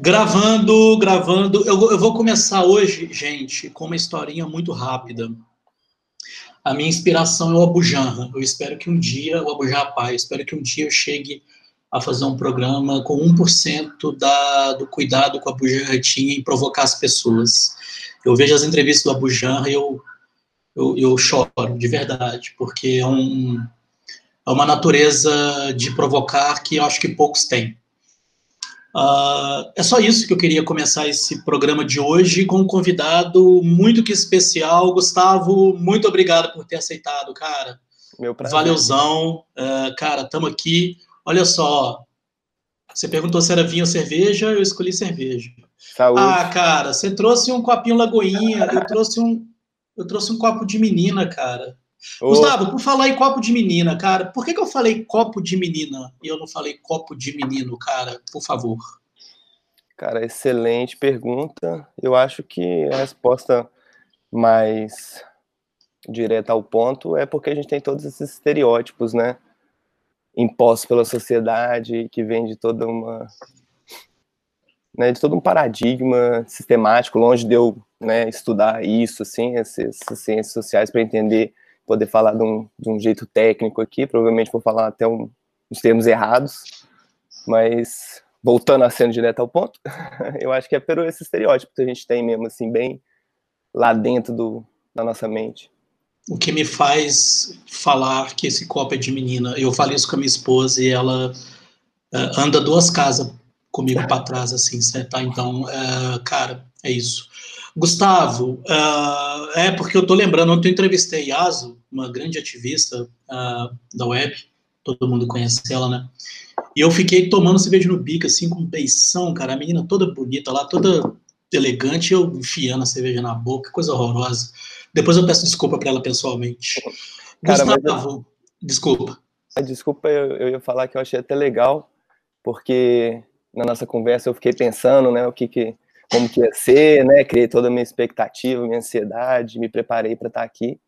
Gravando, gravando. Eu, eu, vou começar hoje, gente, com uma historinha muito rápida. A minha inspiração é o Abu Janra. Eu espero que um dia, o Abu Pai, espero que um dia eu chegue a fazer um programa com 1% da, do cuidado que o Abu Janra tinha em provocar as pessoas. Eu vejo as entrevistas do Abu Janra e eu, eu, eu choro, de verdade, porque é, um, é uma natureza de provocar que eu acho que poucos têm. Uh, é só isso que eu queria começar esse programa de hoje com um convidado muito que especial. Gustavo, muito obrigado por ter aceitado, cara. Meu prazer. Valeuzão. Uh, cara, estamos aqui. Olha só, você perguntou se era vinho ou cerveja, eu escolhi cerveja. Saúde. Ah, cara, você trouxe um copinho Lagoinha, eu trouxe um, eu trouxe um copo de menina, cara. Ô. Gustavo, por falar em copo de menina, cara, por que, que eu falei copo de menina e eu não falei copo de menino, cara? Por favor. Cara, excelente pergunta. Eu acho que a resposta mais direta ao ponto é porque a gente tem todos esses estereótipos, né? Impostos pela sociedade, que vem de toda uma. Né, de todo um paradigma sistemático, longe de eu né, estudar isso, assim, essas, essas ciências sociais, para entender poder falar de um, de um jeito técnico aqui, provavelmente vou falar até um, uns termos errados, mas voltando a sendo direto ao ponto, eu acho que é pelo esse estereótipo que a gente tem mesmo, assim, bem lá dentro do, da nossa mente. O que me faz falar que esse copo é de menina, eu falei isso com a minha esposa e ela uh, anda duas casas comigo para trás, assim? Tá? Então, uh, cara, é isso. Gustavo, uh, é porque eu estou lembrando, ontem eu entrevistei Yaso, uma grande ativista uh, da web, todo mundo conhece ela, né? E eu fiquei tomando cerveja no bico, assim, com beição, cara, a menina toda bonita lá, toda elegante, eu enfiando a cerveja na boca, coisa horrorosa. Depois eu peço desculpa para ela pessoalmente. Cara, Gustavo, eu... desculpa. A desculpa eu, eu ia falar que eu achei até legal, porque na nossa conversa eu fiquei pensando, né, o que que como que ia ser, né? Criei toda a minha expectativa, minha ansiedade, me preparei para estar tá aqui.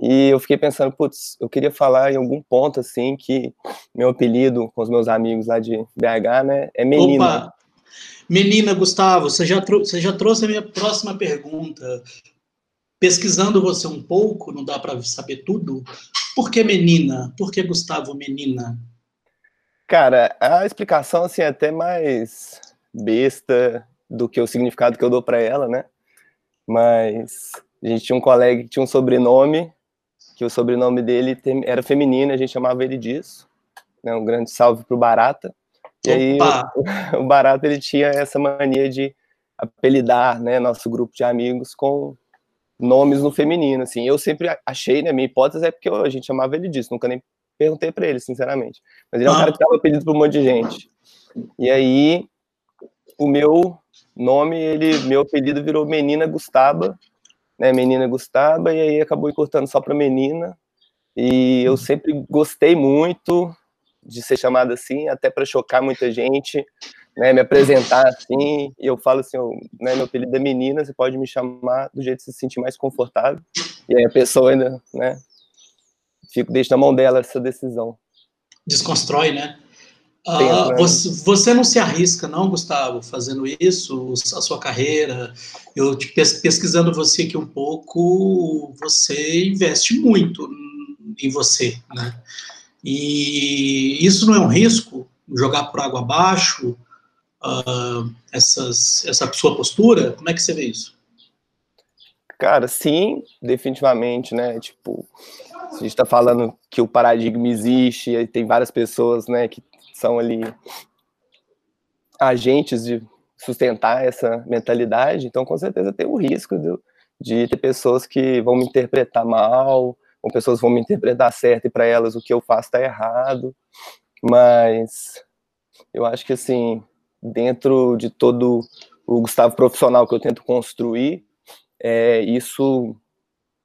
E eu fiquei pensando, putz, eu queria falar em algum ponto assim que meu apelido com os meus amigos lá de BH, né, é menina. Opa. Menina, Gustavo, você já, você já trouxe a minha próxima pergunta. Pesquisando você um pouco, não dá para saber tudo. Por que menina? Por que Gustavo menina? Cara, a explicação assim é até mais besta do que o significado que eu dou para ela, né? Mas a gente tinha um colega que tinha um sobrenome, que o sobrenome dele era feminino, a gente chamava ele disso. Né? Um grande salve pro Barata. E aí o, o Barata ele tinha essa mania de apelidar, né, nosso grupo de amigos com nomes no feminino, assim. Eu sempre achei, né, minha hipótese é porque a gente chamava ele disso, nunca nem perguntei para ele, sinceramente. Mas ele é um ah. cara que tava apelido para um monte de gente. E aí o meu nome, ele, meu apelido virou Menina Gustaba, né, Menina Gustaba, e aí acabou encurtando só para Menina. E eu sempre gostei muito de ser chamada assim, até para chocar muita gente, né, me apresentar assim. E eu falo assim, eu, né, meu apelido é Menina, você pode me chamar do jeito que você se sentir mais confortável. E aí a pessoa ainda, né, fico deixa na mão dela essa decisão. Desconstrói, né? Ah, você, você, não se arrisca, não, Gustavo, fazendo isso, a sua carreira. Eu pesquisando você aqui um pouco, você investe muito em você, né? E isso não é um risco, jogar por água abaixo, uh, essas, essa sua postura? Como é que você vê isso? Cara, sim, definitivamente, né? Tipo, a gente está falando que o paradigma existe, e tem várias pessoas, né, que são ali agentes de sustentar essa mentalidade, então com certeza tem o risco de, de ter pessoas que vão me interpretar mal, ou pessoas vão me interpretar certo e para elas o que eu faço está errado, mas eu acho que assim, dentro de todo o Gustavo profissional que eu tento construir, é, isso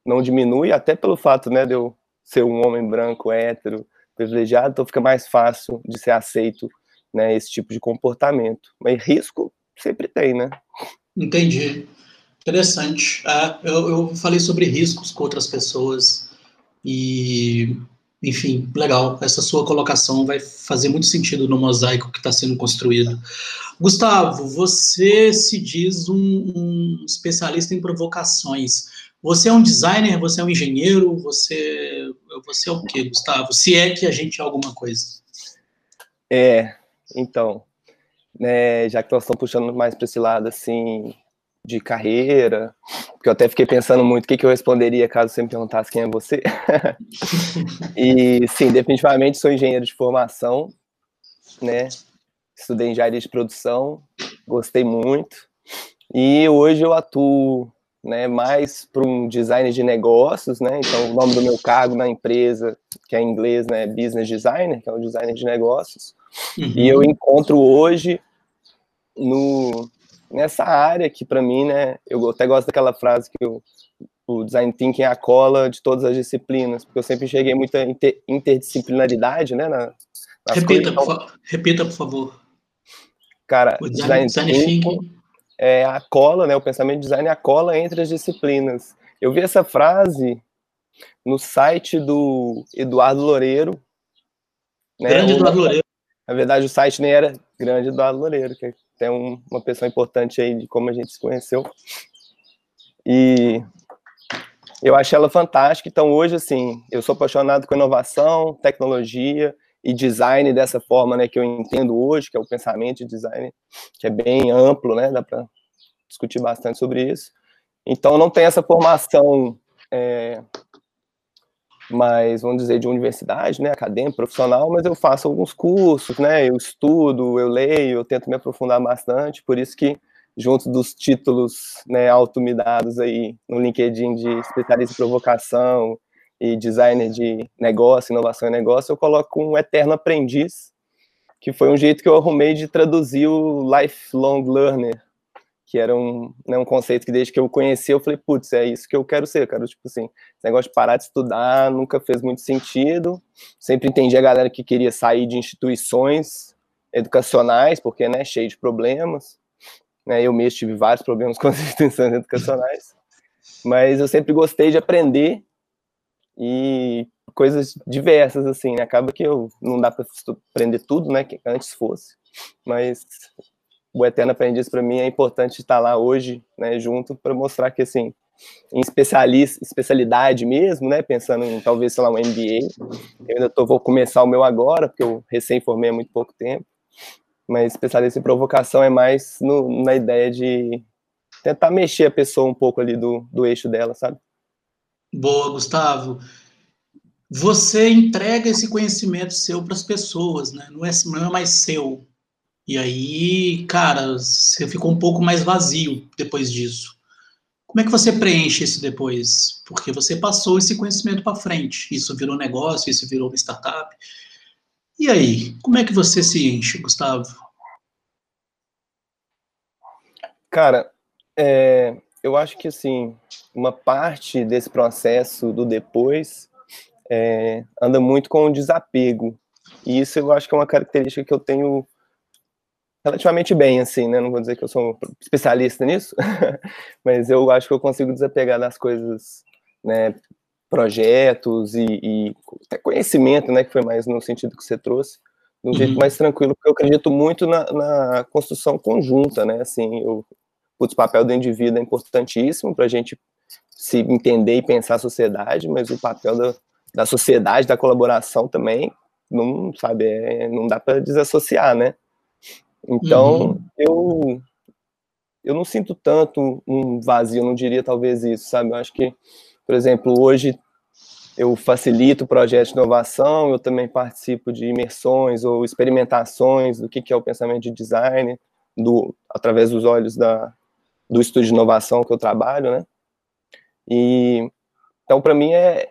não diminui, até pelo fato né, de eu ser um homem branco, hétero, privilegiado, então fica mais fácil de ser aceito né, esse tipo de comportamento. Mas risco sempre tem, né? Entendi. Interessante. É, eu, eu falei sobre riscos com outras pessoas e enfim, legal. Essa sua colocação vai fazer muito sentido no mosaico que está sendo construído. Gustavo, você se diz um, um, especialista em provocações. Você é um designer? Você é um engenheiro? Você, você é o quê, Gustavo? Se é que a gente é alguma coisa. É, então, né, já que nós estamos puxando mais para esse lado assim de carreira, porque eu até fiquei pensando muito o que, que eu responderia caso você me perguntasse quem é você. e sim, definitivamente sou engenheiro de formação, né? Estudei engenharia de produção, gostei muito. E hoje eu atuo né, mais para um design de negócios, né? Então, o nome do meu cargo na empresa, que é em inglês, né, Business Designer, que é um designer de negócios. Uhum. E eu encontro hoje no nessa área que para mim, né, eu até gosto daquela frase que o, o design thinking é a cola de todas as disciplinas, porque eu sempre enxerguei muita inter, interdisciplinaridade, né, na, repita, por fa repita, por favor. Cara, o design, design thinking é a cola, né, o pensamento de design é a cola entre as disciplinas. Eu vi essa frase no site do Eduardo Loureiro. Né, Grande Eduardo Loureiro. Na verdade, o site nem era Grande Eduardo Loureiro, que um, uma pessoa importante aí de como a gente se conheceu. E eu achei ela fantástica. Então, hoje, assim, eu sou apaixonado com inovação, tecnologia e design dessa forma, né, que eu entendo hoje, que é o pensamento de design, que é bem amplo, né, dá para discutir bastante sobre isso. Então, não tem essa formação é, mais, vamos dizer, de universidade, né, acadêmica, profissional, mas eu faço alguns cursos, né, eu estudo, eu leio, eu tento me aprofundar bastante, por isso que junto dos títulos, né, auto-me-dados aí no LinkedIn de especialista em provocação e designer de negócio, inovação e negócio, eu coloco um eterno aprendiz, que foi um jeito que eu arrumei de traduzir o lifelong learner, que era um, né, um conceito que desde que eu conheci eu falei, putz, é isso que eu quero ser, cara, tipo assim, esse negócio de parar de estudar nunca fez muito sentido, sempre entendi a galera que queria sair de instituições educacionais, porque, né, cheio de problemas, né, eu mesmo tive vários problemas com as instituições educacionais, mas eu sempre gostei de aprender e coisas diversas, assim, né? acaba que eu não dá para aprender tudo, né, que antes fosse, mas o Eterno Aprendiz para mim é importante estar lá hoje, né, junto para mostrar que assim, em especialista, especialidade mesmo, né, pensando em talvez, sei lá, um MBA, eu ainda tô, vou começar o meu agora, porque eu recém formei há muito pouco tempo, mas especialista em provocação é mais no, na ideia de tentar mexer a pessoa um pouco ali do, do eixo dela, sabe? Boa, Gustavo. Você entrega esse conhecimento seu para as pessoas, né? Não é, não é mais seu. E aí, cara, você ficou um pouco mais vazio depois disso. Como é que você preenche isso depois? Porque você passou esse conhecimento para frente. Isso virou negócio, isso virou uma startup. E aí, como é que você se enche, Gustavo? Cara, é, eu acho que assim, uma parte desse processo do depois é, anda muito com o desapego. E isso eu acho que é uma característica que eu tenho relativamente bem, assim, né? Não vou dizer que eu sou um especialista nisso, mas eu acho que eu consigo desapegar das coisas, né? Projetos e, e até conhecimento, né? Que foi mais no sentido que você trouxe, de um uhum. jeito mais tranquilo, porque eu acredito muito na, na construção conjunta, né? Assim, eu, putz, o papel do indivíduo é importantíssimo para a gente se entender e pensar a sociedade, mas o papel da, da sociedade, da colaboração também, não, sabe, é, não dá para desassociar, né? Então, uhum. eu eu não sinto tanto um vazio, eu não diria talvez isso, sabe? Eu acho que, por exemplo, hoje eu facilito projetos de inovação, eu também participo de imersões ou experimentações do que, que é o pensamento de design, do, através dos olhos da, do estudo de inovação que eu trabalho, né? E, então, para mim, é,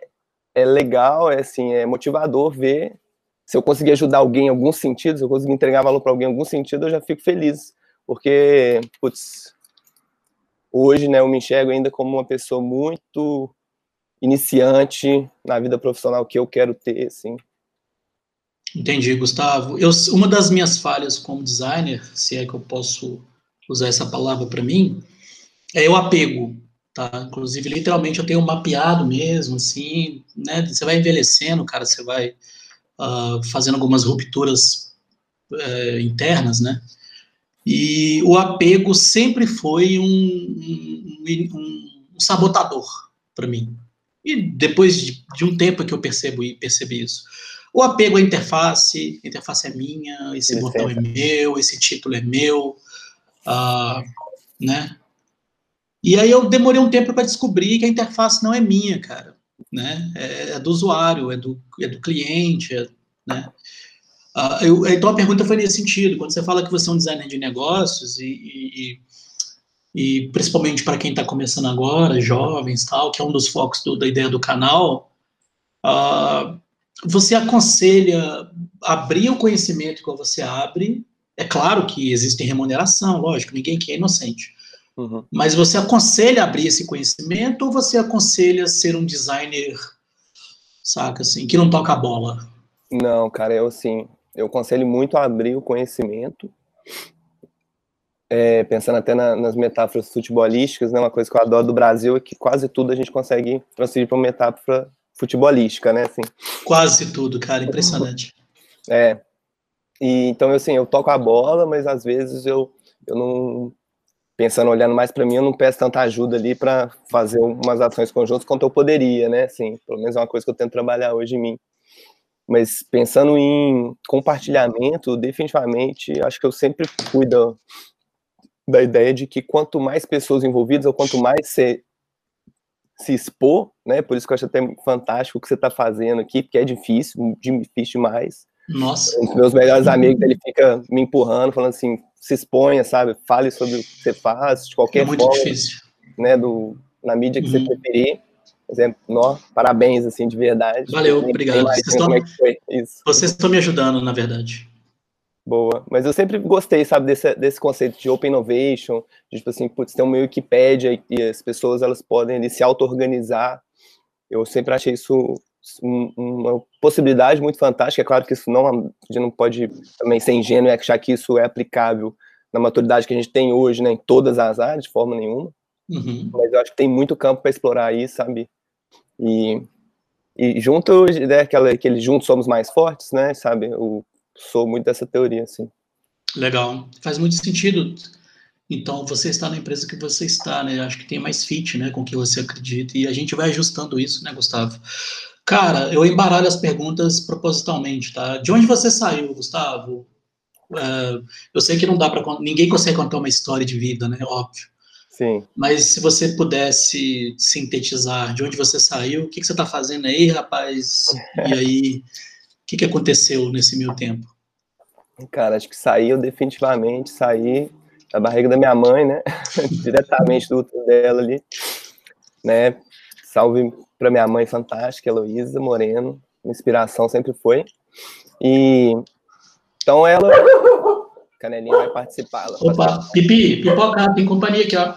é legal, é, assim, é motivador ver se eu conseguir ajudar alguém em algum sentido, se eu conseguir entregar valor para alguém em algum sentido, eu já fico feliz. Porque, putz, hoje, né, eu me enxergo ainda como uma pessoa muito iniciante na vida profissional que eu quero ter, assim. Entendi, Gustavo. Eu, uma das minhas falhas como designer, se é que eu posso usar essa palavra para mim, é o apego. tá? Inclusive, literalmente, eu tenho mapeado mesmo, assim, né? Você vai envelhecendo, cara, você vai uh, fazendo algumas rupturas uh, internas, né? E o apego sempre foi um, um, um sabotador para mim. E depois de, de, um tempo que eu percebo e percebi isso. O apego à interface, a interface é minha, esse botão é meu, esse título é meu, uh, né? E aí eu demorei um tempo para descobrir que a interface não é minha, cara, né? É, é do usuário, é do, é do cliente, é, né? Uh, eu, então a pergunta foi nesse sentido. Quando você fala que você é um designer de negócios e, e, e principalmente para quem está começando agora, jovens, tal, que é um dos focos do, da ideia do canal, uh, você aconselha abrir o conhecimento que você abre. É claro que existe remuneração, lógico, ninguém aqui é inocente. Uhum. Mas você aconselha abrir esse conhecimento ou você aconselha ser um designer, saca, assim, que não toca a bola? Não, cara, eu assim, eu aconselho muito a abrir o conhecimento, é, pensando até na, nas metáforas futebolísticas, né, uma coisa que eu adoro do Brasil é que quase tudo a gente consegue transferir para uma metáfora futebolística, né, assim. Quase tudo, cara, impressionante. É, e, então, assim, eu toco a bola, mas às vezes eu, eu não, pensando, olhando mais para mim, eu não peço tanta ajuda ali para fazer umas ações conjuntas quanto eu poderia, né, assim, pelo menos é uma coisa que eu tento trabalhar hoje em mim. Mas pensando em compartilhamento, definitivamente, acho que eu sempre fui da, da ideia de que quanto mais pessoas envolvidas, ou quanto mais você se expor, né? Por isso que eu acho até fantástico o que você está fazendo aqui, porque é difícil, difícil demais. Nossa. Um dos meus melhores amigos, ele fica me empurrando, falando assim, se exponha, sabe? Fale sobre o que você faz, de qualquer é muito forma, difícil. né? Do, na mídia que uhum. você preferir exemplo, nó, parabéns, assim, de verdade. Valeu, obrigado. Vocês estão, é vocês estão me ajudando, na verdade. Boa. Mas eu sempre gostei, sabe, desse, desse conceito de open innovation, de, tipo assim, putz, tem uma Wikipédia e as pessoas, elas podem ali, se auto-organizar. Eu sempre achei isso uma possibilidade muito fantástica. É claro que isso não, a gente não pode também ser ingênuo e achar que isso é aplicável na maturidade que a gente tem hoje, né, em todas as áreas, de forma nenhuma. Uhum. Mas eu acho que tem muito campo para explorar aí, sabe? E, e junto, né, aquela, aquele juntos somos mais fortes, né, sabe? Eu sou muito dessa teoria, assim. Legal. Faz muito sentido. Então, você está na empresa que você está, né? Acho que tem mais fit, né, com o que você acredita. E a gente vai ajustando isso, né, Gustavo? Cara, eu embaralho as perguntas propositalmente, tá? De onde você saiu, Gustavo? Uh, eu sei que não dá para ninguém consegue contar uma história de vida, né? Óbvio. Sim. Mas se você pudesse sintetizar de onde você saiu, o que, que você está fazendo aí, rapaz? E aí, o que, que aconteceu nesse meio tempo? Cara, acho que saiu definitivamente, saí da barriga da minha mãe, né? Diretamente do útero dela ali, né? Salve para minha mãe fantástica, Heloísa Moreno, inspiração sempre foi. E então ela Canelinha vai participar. Opa, Pipi, pipoca, tem companhia aqui, ó.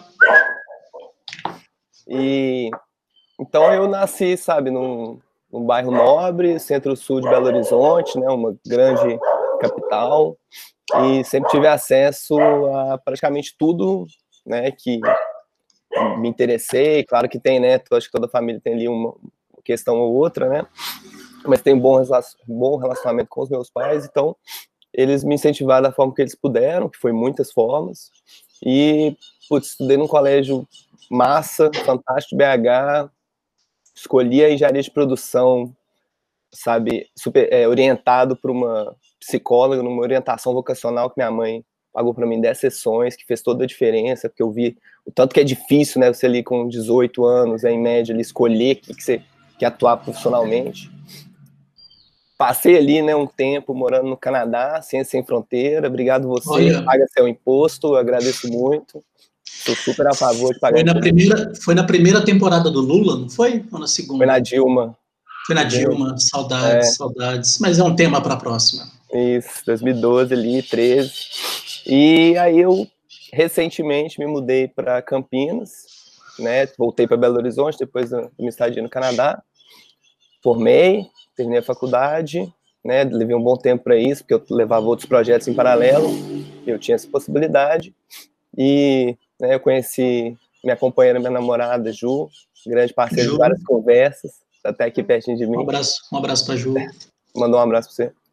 E então eu nasci, sabe, num, num bairro nobre, centro-sul de Belo Horizonte, né, uma grande capital, e sempre tive acesso a praticamente tudo, né, que me interessei. Claro que tem, né, acho que toda família tem ali uma questão ou outra, né, mas tem um bom, bom relacionamento com os meus pais, então eles me incentivaram da forma que eles puderam, que foi muitas formas, e putz, estudei num colégio massa, fantástico, BH, escolhi a engenharia de produção, sabe, super, é, orientado por uma psicóloga, numa orientação vocacional que minha mãe pagou para mim 10 sessões, que fez toda a diferença, porque eu vi o tanto que é difícil, né, você ali com 18 anos, é, em média, ali, escolher que, que você quer atuar profissionalmente passei ali, né, um tempo morando no Canadá, Ciência Sem Fronteira. Obrigado você, Olha. paga seu imposto, agradeço muito. Estou super a favor de pagar. Foi na, primeira, foi na primeira temporada do Lula, não foi? Ou na segunda? Foi na Dilma. Foi na Dilma, saudades, é. saudades. Mas é um tema para a próxima. Isso, 2012 ali, 13. E aí eu recentemente me mudei para Campinas, né? Voltei para Belo Horizonte depois da minha estadia no Canadá. Formei, terminei a faculdade, né, levei um bom tempo para isso, porque eu levava outros projetos em paralelo, eu tinha essa possibilidade, e né, eu conheci minha companheira, minha namorada, Ju, grande parceira de várias conversas, tá até aqui pertinho de mim. Um abraço, um abraço para Ju. Mandou um abraço para você.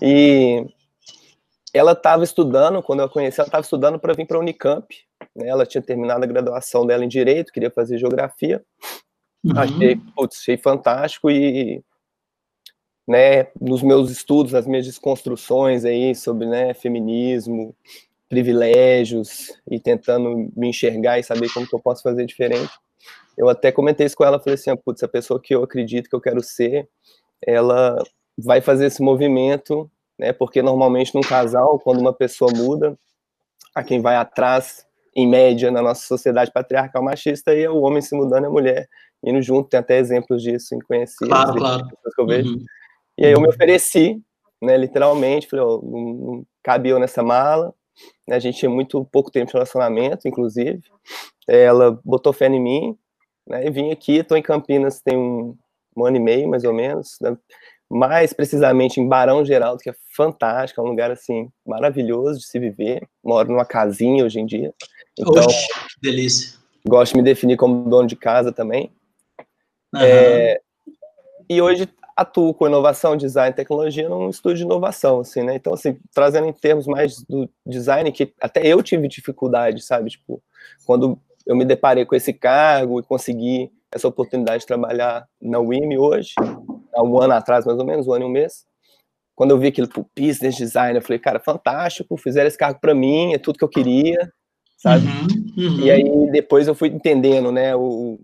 E ela estava estudando, quando eu a conheci, ela estava estudando para vir para a Unicamp. Né? Ela tinha terminado a graduação dela em Direito, queria fazer Geografia. Uhum. Achei, putz, achei fantástico e né, nos meus estudos, nas minhas desconstruções aí sobre né, feminismo, privilégios e tentando me enxergar e saber como que eu posso fazer diferente. Eu até comentei isso com ela, falei assim, ah, putz, a pessoa que eu acredito que eu quero ser, ela vai fazer esse movimento, né, porque normalmente num casal, quando uma pessoa muda, a quem vai atrás, em média, na nossa sociedade patriarcal machista, e é o homem se mudando e a mulher indo junto, tem até exemplos disso em conhecidos, claro, claro. que eu vejo. Uhum. E aí eu me ofereci, né, literalmente, falei, ó, não, não cabe eu nessa mala, né, a gente tinha muito pouco tempo de relacionamento, inclusive. Ela botou fé em mim, né, e vim aqui, estou em Campinas tem um, um, ano e meio, mais ou menos, né, mais precisamente em Barão Geraldo, que é fantástico, é um lugar, assim, maravilhoso de se viver. Moro numa casinha hoje em dia. Então, Oxe, que delícia. Gosto de me definir como dono de casa também. Uhum. É, e hoje atuo com inovação, design e tecnologia num estúdio de inovação, assim, né? Então, assim, trazendo em termos mais do design, que até eu tive dificuldade, sabe? Tipo, quando eu me deparei com esse cargo e consegui essa oportunidade de trabalhar na WIM hoje, há um ano atrás, mais ou menos, um ano e um mês, quando eu vi aquilo pro business design, eu falei, cara, fantástico, fizeram esse cargo para mim, é tudo que eu queria, sabe? Uhum, uhum. E aí depois eu fui entendendo, né, o,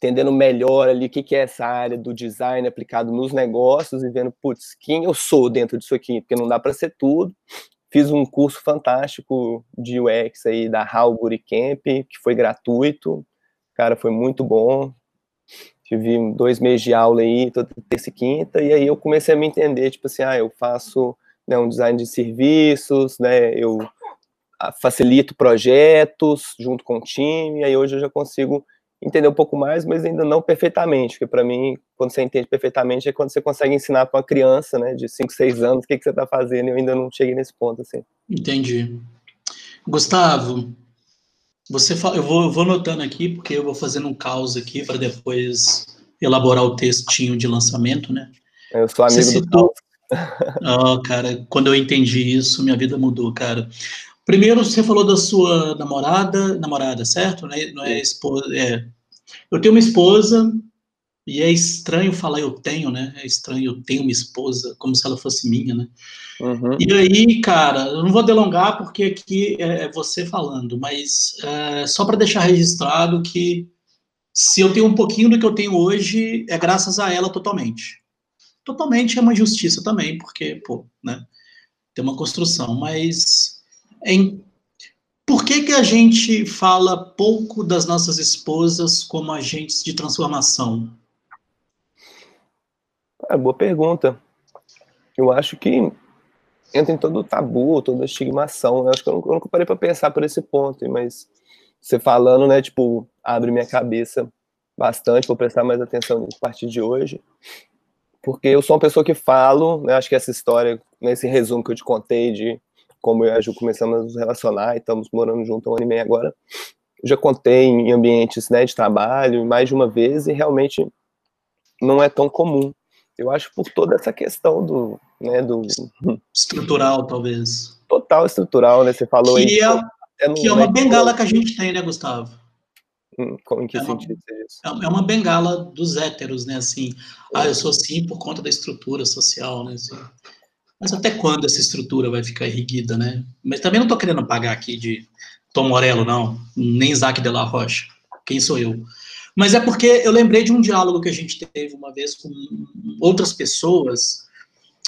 entendendo melhor ali o que, que é essa área do design aplicado nos negócios e vendo, putz, quem eu sou dentro disso aqui, porque não dá para ser tudo. Fiz um curso fantástico de UX aí da Halbury Camp, que foi gratuito, cara, foi muito bom. Tive dois meses de aula aí, toda terça e quinta, e aí eu comecei a me entender, tipo assim, ah, eu faço né, um design de serviços, né, eu facilito projetos junto com o time, aí hoje eu já consigo entender um pouco mais, mas ainda não perfeitamente, porque para mim, quando você entende perfeitamente, é quando você consegue ensinar para uma criança, né, de 5, 6 anos, o que, que você está fazendo, eu ainda não cheguei nesse ponto, assim. Entendi. Gustavo, você fala, eu vou, eu vou anotando aqui, porque eu vou fazendo um caos aqui para depois elaborar o textinho de lançamento, né? Eu sou amigo você citou... do caos. oh, cara, quando eu entendi isso, minha vida mudou, cara. Primeiro, você falou da sua namorada, namorada, certo? Não é, não é esposa, é. Eu tenho uma esposa, e é estranho falar eu tenho, né? É estranho eu tenho uma esposa, como se ela fosse minha, né? Uhum. E aí, cara, eu não vou delongar porque aqui é, é você falando, mas é, só para deixar registrado que se eu tenho um pouquinho do que eu tenho hoje, é graças a ela totalmente. Totalmente é uma injustiça também, porque, pô, né? Tem uma construção, mas em por que, que a gente fala pouco das nossas esposas como agentes de transformação? É, boa pergunta. Eu acho que entra em todo o tabu, toda a estigmação. Né? Acho que eu nunca parei para pensar por esse ponto, mas você falando, né, tipo, abre minha cabeça bastante, vou prestar mais atenção a partir de hoje. Porque eu sou uma pessoa que falo, né, acho que essa história, nesse resumo que eu te contei de como eu e a Ju começamos a nos relacionar e estamos morando junto há um ano e meio agora, eu já contei em ambientes né, de trabalho mais de uma vez e realmente não é tão comum. Eu acho por toda essa questão do, né, do estrutural, talvez. Total estrutural, né? Você falou que aí. É, que é uma bengala que a gente tem, né, Gustavo? Hum, em que é sentido uma, isso? É, é uma bengala dos héteros, né? Assim, ah, eu sou assim por conta da estrutura social, né? Assim. Mas até quando essa estrutura vai ficar erguida, né? Mas também não estou querendo pagar aqui de Tom Morello, não, nem Isaac de la Rocha. Quem sou eu? Mas é porque eu lembrei de um diálogo que a gente teve uma vez com outras pessoas,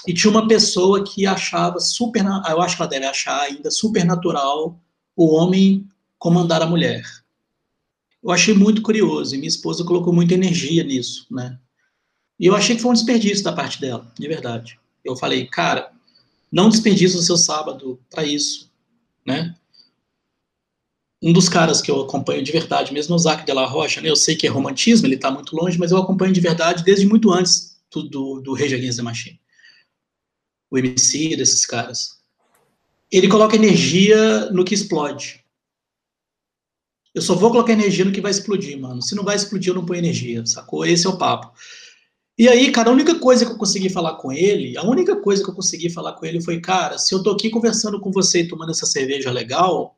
e tinha uma pessoa que achava super, eu acho que ela deve achar ainda super natural o homem comandar a mulher. Eu achei muito curioso, e minha esposa colocou muita energia nisso, né? E eu achei que foi um desperdício da parte dela, de verdade. Eu falei, cara, não desperdice o seu sábado para isso, né? Um dos caras que eu acompanho de verdade, mesmo o Zac de la Rocha, né? Eu sei que é romantismo, ele está muito longe, mas eu acompanho de verdade desde muito antes do, do, do Rage Against the Machine. O MC desses caras. Ele coloca energia no que explode. Eu só vou colocar energia no que vai explodir, mano. Se não vai explodir, eu não ponho energia, sacou? Esse é o papo. E aí, cara, a única coisa que eu consegui falar com ele, a única coisa que eu consegui falar com ele foi, cara, se eu tô aqui conversando com você e tomando essa cerveja legal,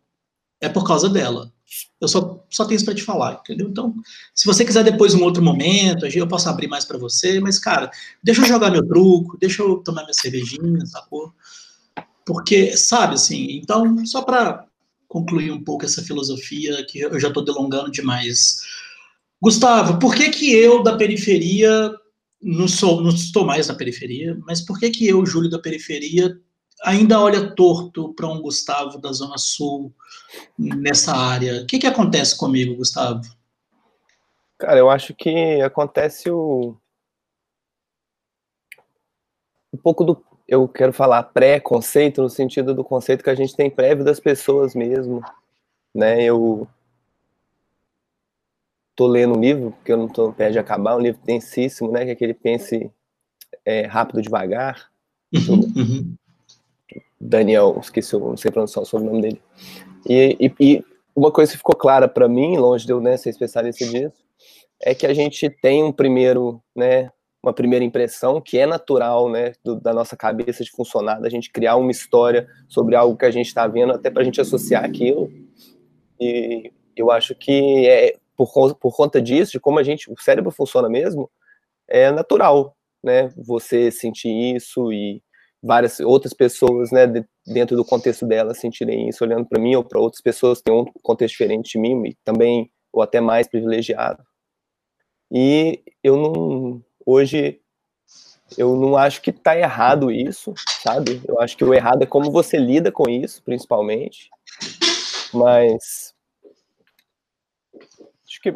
é por causa dela. Eu só, só tenho isso para te falar, entendeu? Então, se você quiser depois um outro momento, eu posso abrir mais para você, mas, cara, deixa eu jogar meu truco, deixa eu tomar minha cervejinha, sacou? Porque, sabe, assim, então, só para concluir um pouco essa filosofia, que eu já estou delongando demais. Gustavo, por que que eu, da periferia, não, sou, não estou mais na periferia, mas por que que eu, Júlio, da periferia, ainda olha torto para um Gustavo da Zona Sul nessa área? O que que acontece comigo, Gustavo? Cara, eu acho que acontece o... um pouco do eu quero falar pré-conceito no sentido do conceito que a gente tem prévio das pessoas mesmo, né? Eu tô lendo um livro, porque eu não tô perto de acabar, um livro densíssimo, né? Que é aquele Pense é, Rápido Devagar. Uhum, uhum. Daniel, esqueci, não sei pronunciar o sobrenome dele. E, e, e uma coisa que ficou clara para mim, longe de eu né, ser especialista disso, é que a gente tem um primeiro, né, uma primeira impressão que é natural, né, do, da nossa cabeça de funcionar, da gente criar uma história sobre algo que a gente está vendo, até para a gente associar aquilo. E eu acho que é por, por conta disso, de como a gente, o cérebro funciona mesmo, é natural, né, você sentir isso e várias outras pessoas, né, dentro do contexto dela sentirem isso, olhando para mim ou para outras pessoas que têm um contexto diferente de mim, e também ou até mais privilegiado. E eu não Hoje eu não acho que tá errado isso, sabe? Eu acho que o errado é como você lida com isso, principalmente. Mas acho que,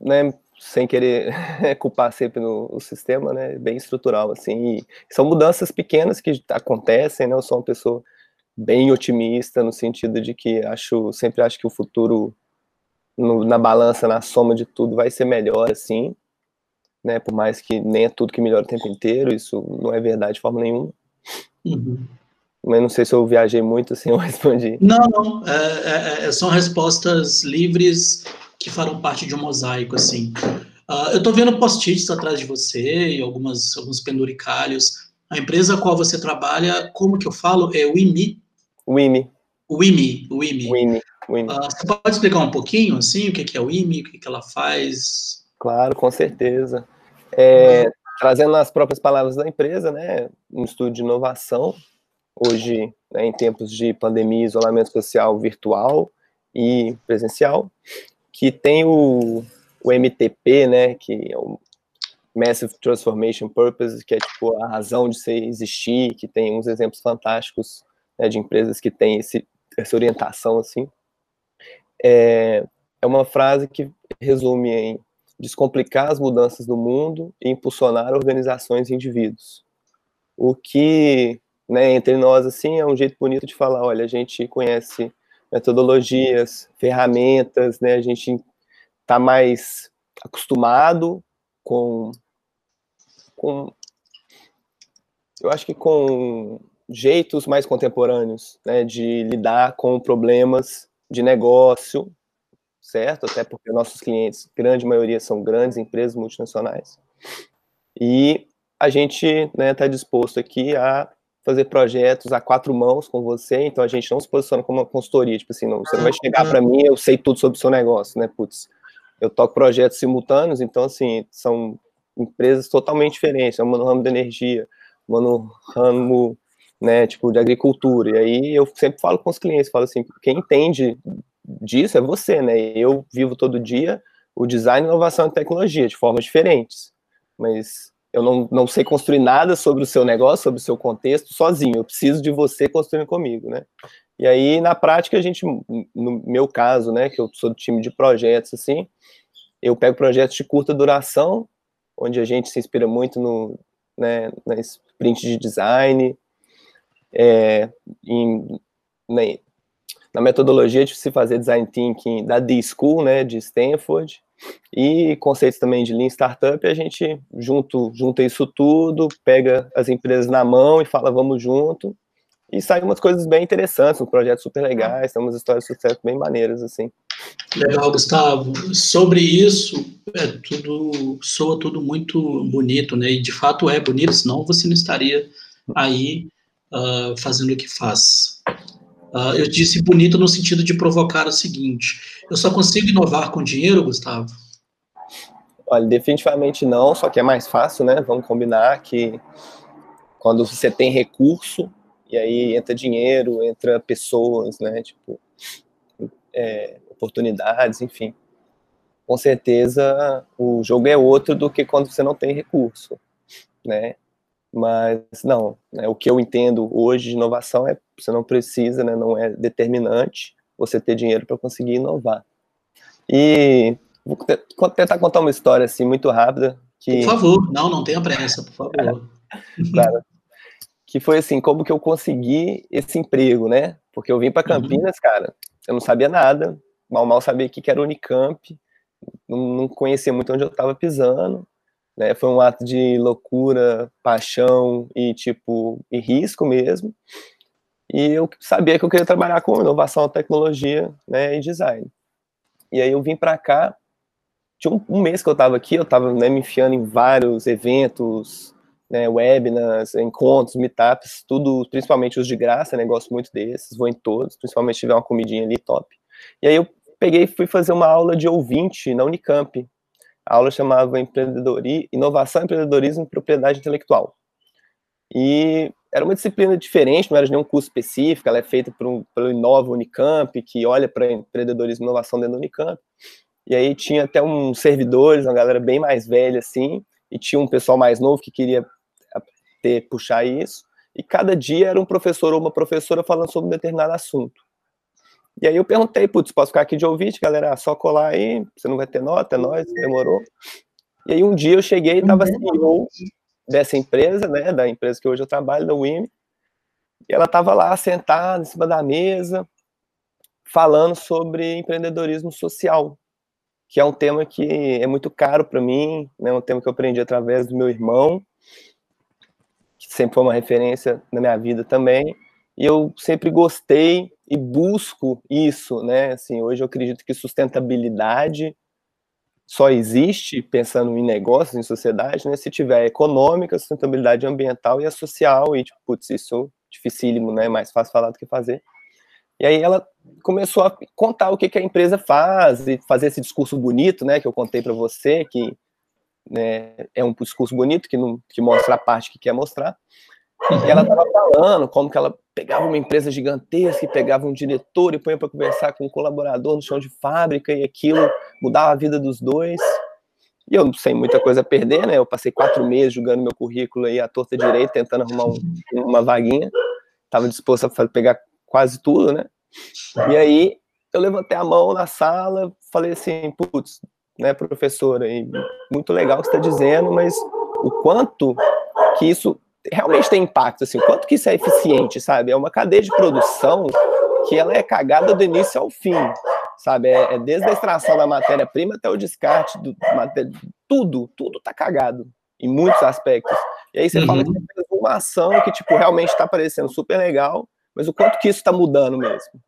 né, sem querer culpar sempre no, o sistema, né, bem estrutural assim. E são mudanças pequenas que acontecem, né? Eu sou uma pessoa bem otimista no sentido de que acho, sempre acho que o futuro no, na balança, na soma de tudo vai ser melhor assim né? Por mais que nem é tudo que melhora o tempo inteiro, isso não é verdade de forma nenhuma. Uhum. Mas não sei se eu viajei muito assim, eu respondi. Não, não. É, é, é, são respostas livres que farão parte de um mosaico, assim. Uh, eu estou vendo post-its atrás de você e algumas, alguns penduricalhos. A empresa a qual você trabalha, como que eu falo? É o IMI? O IMI. O IMI, o IMI. O IMI. O IMI. Uh, você pode explicar um pouquinho, assim, o que, é o IMI, o que, que ela faz? Claro, com certeza. É, trazendo as próprias palavras da empresa, né, um estudo de inovação, hoje, né, em tempos de pandemia, isolamento social virtual e presencial, que tem o, o MTP, né, que é o Massive Transformation Purpose, que é tipo a razão de ser existir, que tem uns exemplos fantásticos né, de empresas que têm esse, essa orientação assim. É, é uma frase que resume em descomplicar as mudanças do mundo e impulsionar organizações e indivíduos. O que, né, entre nós, assim, é um jeito bonito de falar, olha, a gente conhece metodologias, ferramentas, né, a gente está mais acostumado com, com, eu acho que com jeitos mais contemporâneos, né, de lidar com problemas de negócio, certo? Até porque nossos clientes, grande maioria, são grandes empresas multinacionais. E a gente está né, tá disposto aqui a fazer projetos a quatro mãos com você, então a gente não se posiciona como uma consultoria, tipo assim, não, você não vai chegar para mim, eu sei tudo sobre o seu negócio, né, putz, eu toco projetos simultâneos, então assim, são empresas totalmente diferentes, uma no ramo da energia, uma no ramo, né, tipo, de agricultura, e aí eu sempre falo com os clientes, falo assim, quem entende disso é você, né? Eu vivo todo dia o design, inovação e tecnologia de formas diferentes, mas eu não, não sei construir nada sobre o seu negócio, sobre o seu contexto, sozinho. Eu preciso de você construindo comigo, né? E aí, na prática, a gente, no meu caso, né, que eu sou do time de projetos, assim, eu pego projetos de curta duração, onde a gente se inspira muito no, né, na sprint de design, é, em, né, na metodologia de se fazer design thinking da D-School, né, de Stanford, e conceitos também de Lean Startup, a gente junto, junta isso tudo, pega as empresas na mão e fala, vamos junto, e saem umas coisas bem interessantes, uns projetos super legais, tem umas histórias de sucesso bem maneiras, assim. Legal, Gustavo. Sobre isso, é tudo soa tudo muito bonito, né? E de fato é bonito, senão você não estaria aí uh, fazendo o que faz. Uh, eu disse bonito no sentido de provocar o seguinte: eu só consigo inovar com dinheiro, Gustavo? Olha, definitivamente não, só que é mais fácil, né? Vamos combinar que quando você tem recurso, e aí entra dinheiro, entra pessoas, né? Tipo, é, oportunidades, enfim. Com certeza o jogo é outro do que quando você não tem recurso, né? Mas não, né, o que eu entendo hoje de inovação é você não precisa, né, não é determinante você ter dinheiro para conseguir inovar. E vou tentar contar uma história assim muito rápida que Por favor, não, não tenha pressa, por favor. claro. Que foi assim, como que eu consegui esse emprego, né? Porque eu vim para uhum. Campinas, uhum. cara, eu não sabia nada, mal mal sabia que era Unicamp, não conhecia muito onde eu estava pisando, né? Foi um ato de loucura, paixão e tipo e risco mesmo. E eu sabia que eu queria trabalhar com inovação, tecnologia, né, e design. E aí eu vim para cá. Tinha um, um, mês que eu estava aqui, eu estava né, me enfiando em vários eventos, né, webinars, encontros, meetups, tudo, principalmente os de graça, né, gosto muito desses, vou em todos, principalmente se tiver uma comidinha ali top. E aí eu peguei e fui fazer uma aula de ouvinte na Unicamp, a aula chamava Inovação, Empreendedorismo e Propriedade Intelectual. E era uma disciplina diferente, não era nenhum curso específico, ela é feita por um, pelo Inova Unicamp, que olha para empreendedorismo e inovação dentro da Unicamp. E aí tinha até uns servidores, uma galera bem mais velha, assim, e tinha um pessoal mais novo que queria ter, puxar isso. E cada dia era um professor ou uma professora falando sobre um determinado assunto. E aí eu perguntei, putz, posso ficar aqui de ouvinte, galera? Só colar aí, você não vai ter nota, é nóis, demorou. E aí um dia eu cheguei e tava CEO dessa empresa, né, da empresa que hoje eu trabalho, da WIM, e ela tava lá sentada em cima da mesa, falando sobre empreendedorismo social, que é um tema que é muito caro para mim, né, um tema que eu aprendi através do meu irmão, que sempre foi uma referência na minha vida também, e eu sempre gostei e busco isso, né? Assim, hoje eu acredito que sustentabilidade só existe pensando em negócios, em sociedade, né? Se tiver econômica, sustentabilidade ambiental e a social, e, tipo, putz, isso dificílimo, né? Mais fácil falar do que fazer. E aí ela começou a contar o que, que a empresa faz, e fazer esse discurso bonito, né? Que eu contei para você, que né, é um discurso bonito, que, não, que mostra a parte que quer mostrar. E ela estava falando como que ela pegava uma empresa gigantesca e pegava um diretor e põe para conversar com um colaborador no chão de fábrica e aquilo mudava a vida dos dois. E eu sem muita coisa a perder, né? Eu passei quatro meses jogando meu currículo aí à torta direita, tentando arrumar um, uma vaguinha. Estava disposto a pegar quase tudo, né? E aí eu levantei a mão na sala, falei assim, putz, né, professora, muito legal o que está dizendo, mas o quanto que isso realmente tem impacto, assim, o quanto que isso é eficiente, sabe? É uma cadeia de produção que ela é cagada do início ao fim, sabe? É, é desde a extração da matéria-prima até o descarte do tudo, tudo tá cagado em muitos aspectos. E aí você uhum. fala que fez uma ação que tipo realmente está parecendo super legal, mas o quanto que isso está mudando mesmo?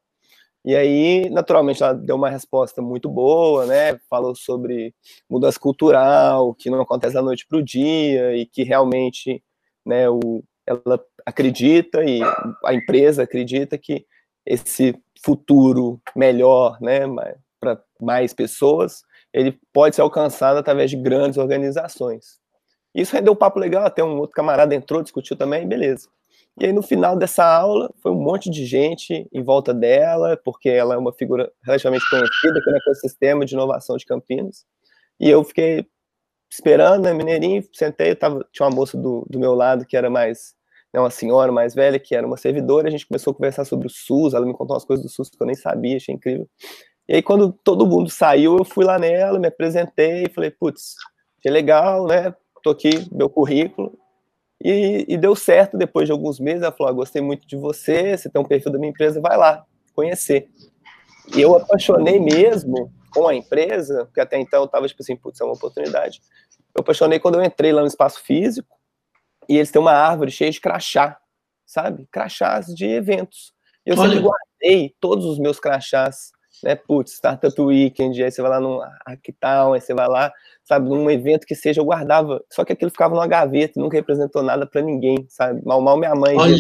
E aí, naturalmente, ela deu uma resposta muito boa, né? Falou sobre mudança cultural, que não acontece da noite para o dia e que realmente né, o, ela acredita e a empresa acredita que esse futuro melhor, né, para mais pessoas, ele pode ser alcançado através de grandes organizações. Isso rendeu um papo legal, até um outro camarada entrou, discutiu também, beleza. E aí no final dessa aula foi um monte de gente em volta dela, porque ela é uma figura relativamente conhecida aqui no ecossistema de inovação de Campinas. E eu fiquei esperando, né, mineirinho, sentei, tava, tinha uma moça do, do meu lado que era mais, né, uma senhora mais velha, que era uma servidora, a gente começou a conversar sobre o SUS, ela me contou umas coisas do SUS que eu nem sabia, achei incrível. E aí, quando todo mundo saiu, eu fui lá nela, me apresentei, falei, putz, que legal, né, tô aqui, meu currículo, e, e, deu certo depois de alguns meses, ela falou, ah, gostei muito de você, você tem um perfil da minha empresa, vai lá, conhecer. E eu apaixonei mesmo com a empresa, porque até então eu estava tipo assim, putz, é uma oportunidade. Eu apaixonei quando eu entrei lá no espaço físico e eles têm uma árvore cheia de crachá, sabe? Crachás de eventos. E eu Olha. sempre guardei todos os meus crachás né? Putz, Startup Weekend, aí você vai lá num Hacktown, aí você vai lá, sabe, num evento que seja, eu guardava, só que aquilo ficava numa gaveta, nunca representou nada para ninguém, sabe? Mal, mal minha mãe Olha,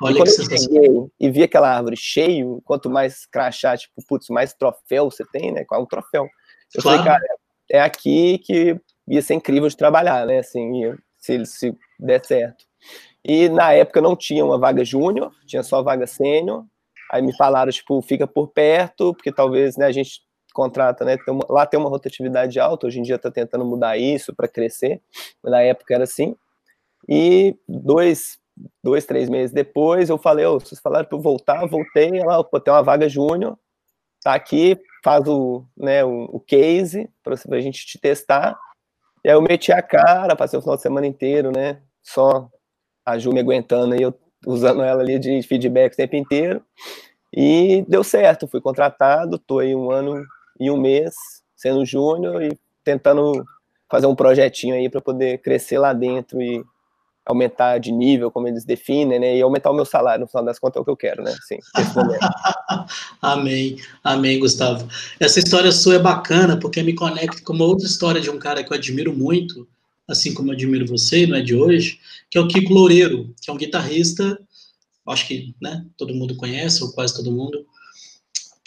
olha e quando eu cheguei e vi aquela árvore cheio, quanto mais crachá, tipo, putz, mais troféu você tem, né? Qual é um troféu? Eu claro. falei, cara, é aqui que ia ser incrível de trabalhar, né? Assim, se, se der certo. E na época não tinha uma vaga júnior, tinha só vaga sênior. Aí me falaram, tipo, fica por perto, porque talvez né, a gente contrata, né? Tem uma, lá tem uma rotatividade alta, hoje em dia está tentando mudar isso para crescer, mas na época era assim. E dois, dois, três meses depois, eu falei, oh, vocês falaram para eu voltar, voltei, lá, pô, tem uma vaga júnior, tá aqui, faz o, né, o, o case para a gente te testar. E aí eu meti a cara, passei o final de semana inteiro, né? Só a Ju me aguentando aí, eu usando ela ali de feedback o tempo inteiro. E deu certo, fui contratado, estou aí um ano e um mês sendo júnior e tentando fazer um projetinho aí para poder crescer lá dentro e aumentar de nível, como eles definem, né? E aumentar o meu salário, no final das contas, é o que eu quero, né? Sim, amém, amém, Gustavo. Essa história sua é bacana, porque me conecta com uma outra história de um cara que eu admiro muito, assim como eu admiro você, não é de hoje, que é o Kiko Loureiro, que é um guitarrista, acho que né, todo mundo conhece, ou quase todo mundo,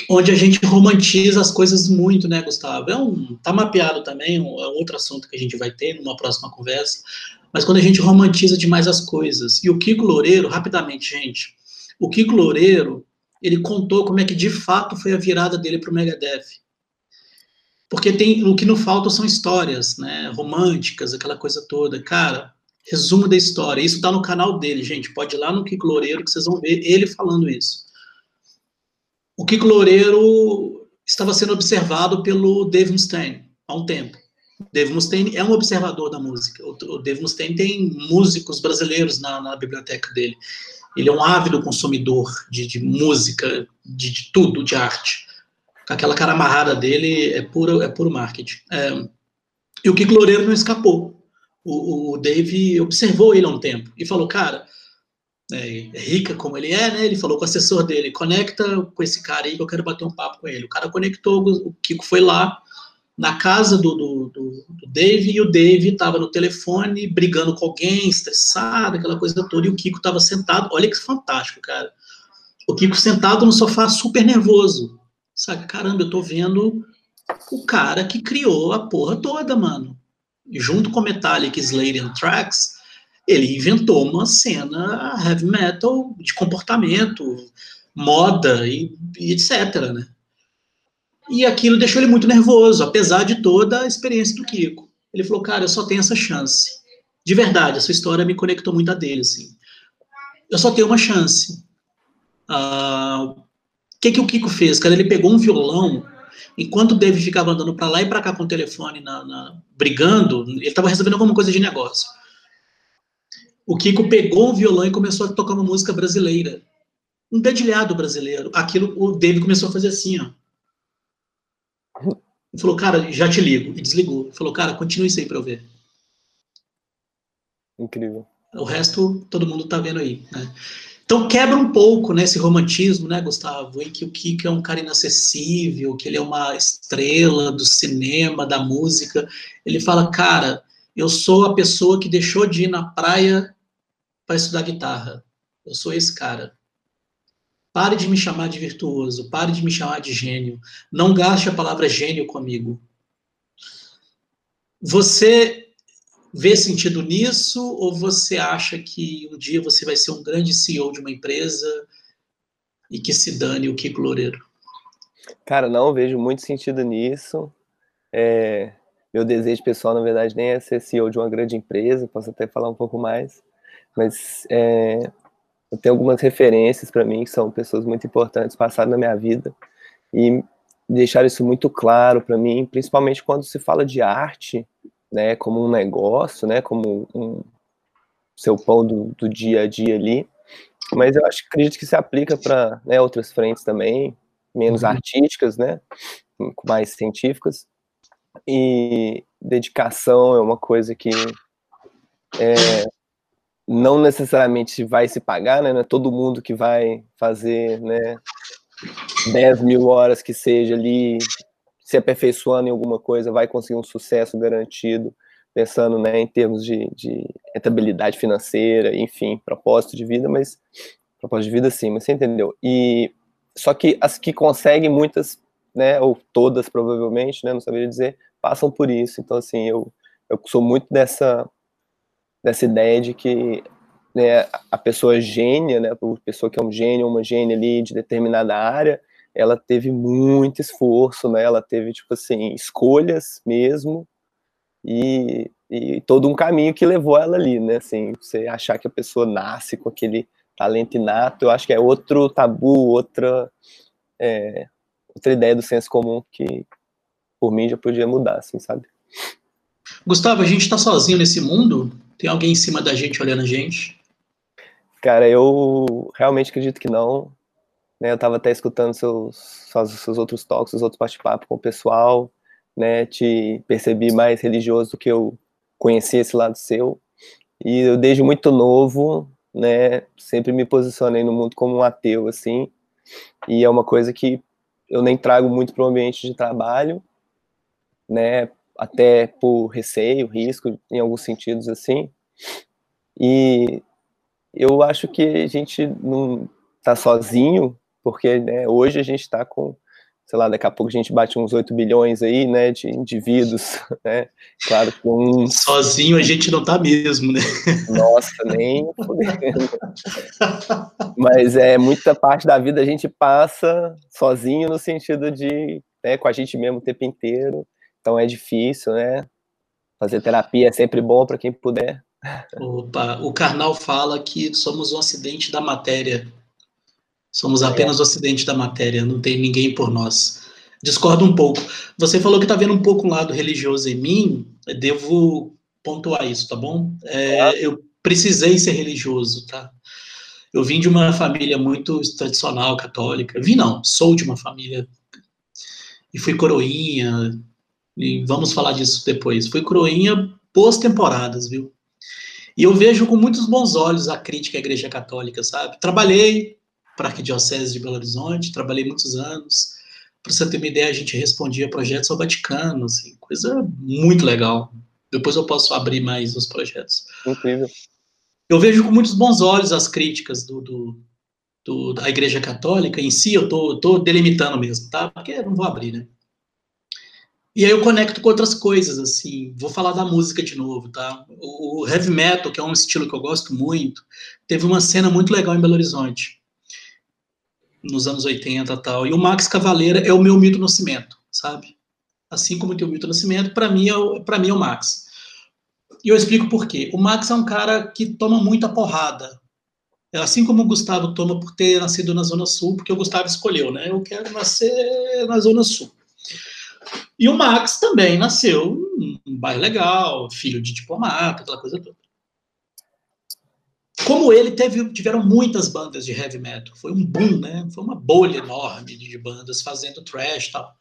onde a gente romantiza as coisas muito, né, Gustavo? É um, tá mapeado também, é um outro assunto que a gente vai ter numa próxima conversa, mas quando a gente romantiza demais as coisas. E o Kiko Loureiro, rapidamente, gente, o Kiko Loureiro, ele contou como é que de fato foi a virada dele para o Megadeth. Porque tem o que não falta são histórias, né, românticas, aquela coisa toda. Cara, resumo da história. Isso está no canal dele, gente. Pode ir lá no Kiko Loureiro que vocês vão ver ele falando isso. O Kiko Loureiro estava sendo observado pelo Dave Mustaine há um tempo. Dave Mustaine é um observador da música. O Dave Mustaine tem músicos brasileiros na, na biblioteca dele. Ele é um ávido consumidor de, de música, de, de, tudo, de arte. Aquela cara amarrada dele é puro, é puro marketing. É, e o Kiko Loureiro não escapou. O, o Dave observou ele há um tempo e falou, cara, é, rica como ele é, né? Ele falou com o assessor dele, conecta com esse cara aí que eu quero bater um papo com ele. O cara conectou, o Kiko foi lá, na casa do, do, do, do Dave e o Dave estava no telefone brigando com alguém, estressado, aquela coisa toda, e o Kiko estava sentado. Olha que fantástico, cara. O Kiko sentado no sofá, super nervoso. Sabe, caramba, eu tô vendo o cara que criou a porra toda, mano. Junto com Metallica, Slade and Tracks, ele inventou uma cena heavy metal de comportamento, moda e, e etc, né? E aquilo deixou ele muito nervoso, apesar de toda a experiência do Kiko. Ele falou, cara, eu só tenho essa chance. De verdade, essa história me conectou muito a dele, assim. Eu só tenho uma chance. Ah, o que, que o Kiko fez? Cara, ele pegou um violão, enquanto o Dave ficava andando para lá e para cá com o telefone, na, na, brigando, ele estava resolvendo alguma coisa de negócio. O Kiko pegou um violão e começou a tocar uma música brasileira. Um dedilhado brasileiro. Aquilo, o Dave começou a fazer assim, ó. Ele falou, cara, já te ligo. E desligou. Ele falou, cara, continue isso aí pra eu ver. Incrível. O resto, todo mundo tá vendo aí, né? Então quebra um pouco né, esse romantismo, né, Gustavo, em que o Kiko é um cara inacessível, que ele é uma estrela do cinema, da música. Ele fala, cara, eu sou a pessoa que deixou de ir na praia para estudar guitarra. Eu sou esse cara. Pare de me chamar de virtuoso, pare de me chamar de gênio. Não gaste a palavra gênio comigo. Você vê sentido nisso ou você acha que um dia você vai ser um grande CEO de uma empresa e que se dane o Kiko Loureiro? Cara, não vejo muito sentido nisso. É, meu desejo pessoal, na verdade, nem é ser CEO de uma grande empresa, posso até falar um pouco mais, mas é, eu tenho algumas referências para mim que são pessoas muito importantes passaram na minha vida e deixar isso muito claro para mim, principalmente quando se fala de arte, né, como um negócio, né, como um seu pão do, do dia a dia ali. Mas eu acho, acredito que se aplica para né, outras frentes também, menos uhum. artísticas, né, mais científicas. E dedicação é uma coisa que é, não necessariamente vai se pagar, né? Não é todo mundo que vai fazer, né? 10 mil horas que seja ali, se aperfeiçoando em alguma coisa, vai conseguir um sucesso garantido, pensando né, em termos de, de rentabilidade financeira, enfim, propósito de vida, mas propósito de vida sim, mas você entendeu. E só que as que conseguem, muitas, né, ou todas provavelmente, né, não saberia dizer, passam por isso. Então, assim, eu, eu sou muito dessa, dessa ideia de que né, a pessoa gênia, né, a pessoa que é um gênio, uma gênia ali de determinada área, ela teve muito esforço, né, ela teve, tipo assim, escolhas mesmo, e, e todo um caminho que levou ela ali, né, assim, você achar que a pessoa nasce com aquele talento inato, eu acho que é outro tabu, outra, é, outra ideia do senso comum que, por mim, já podia mudar, assim, sabe? Gustavo, a gente está sozinho nesse mundo? Tem alguém em cima da gente olhando a gente? Cara, eu realmente acredito que não. Né, eu estava até escutando seus, seus, outros talks, os outros bate-papo com o pessoal, né? Te percebi mais religioso do que eu conheci esse lado seu. E eu desde muito novo né, sempre me posicionei no mundo como um ateu, assim, e é uma coisa que eu nem trago muito para o ambiente de trabalho, né, até por receio, risco, em alguns sentidos, assim, e eu acho que a gente não está sozinho, porque né, hoje a gente está com sei lá, daqui a pouco a gente bate uns 8 bilhões aí, né, de indivíduos, né, claro que um... Sozinho a gente não tá mesmo, né? Nossa, nem Mas é, muita parte da vida a gente passa sozinho no sentido de, né, com a gente mesmo o tempo inteiro, então é difícil, né, fazer terapia é sempre bom para quem puder. Opa, o Karnal fala que somos um acidente da matéria, Somos apenas o acidente da matéria, não tem ninguém por nós. Discordo um pouco. Você falou que está vendo um pouco o lado religioso em mim, devo pontuar isso, tá bom? É, eu precisei ser religioso, tá? Eu vim de uma família muito tradicional, católica. Vim não, sou de uma família. E fui coroinha, e vamos falar disso depois. Fui coroinha pós-temporadas, viu? E eu vejo com muitos bons olhos a crítica à Igreja Católica, sabe? Trabalhei, para a Arquidiocese de Belo Horizonte, trabalhei muitos anos. Para você ter uma ideia, a gente respondia projetos ao Vaticano, assim, coisa muito legal. Depois eu posso abrir mais os projetos. Incrível. Eu vejo com muitos bons olhos as críticas do, do, do da Igreja Católica em si, eu tô, tô delimitando mesmo, tá? Porque eu não vou abrir, né? E aí eu conecto com outras coisas, assim. Vou falar da música de novo, tá? O heavy metal, que é um estilo que eu gosto muito, teve uma cena muito legal em Belo Horizonte nos anos 80 tal. E o Max Cavaleira é o meu Milton Nascimento, sabe? Assim como tem o Milton Nascimento, para mim, é para mim é o Max. E eu explico por quê. O Max é um cara que toma muita porrada. É assim como o Gustavo toma por ter nascido na Zona Sul, porque o Gustavo escolheu, né? Eu quero nascer na Zona Sul. E o Max também nasceu num bairro legal, filho de diplomata, aquela coisa toda como ele, teve, tiveram muitas bandas de heavy metal. Foi um boom, né? Foi uma bolha enorme de bandas fazendo trash e tal.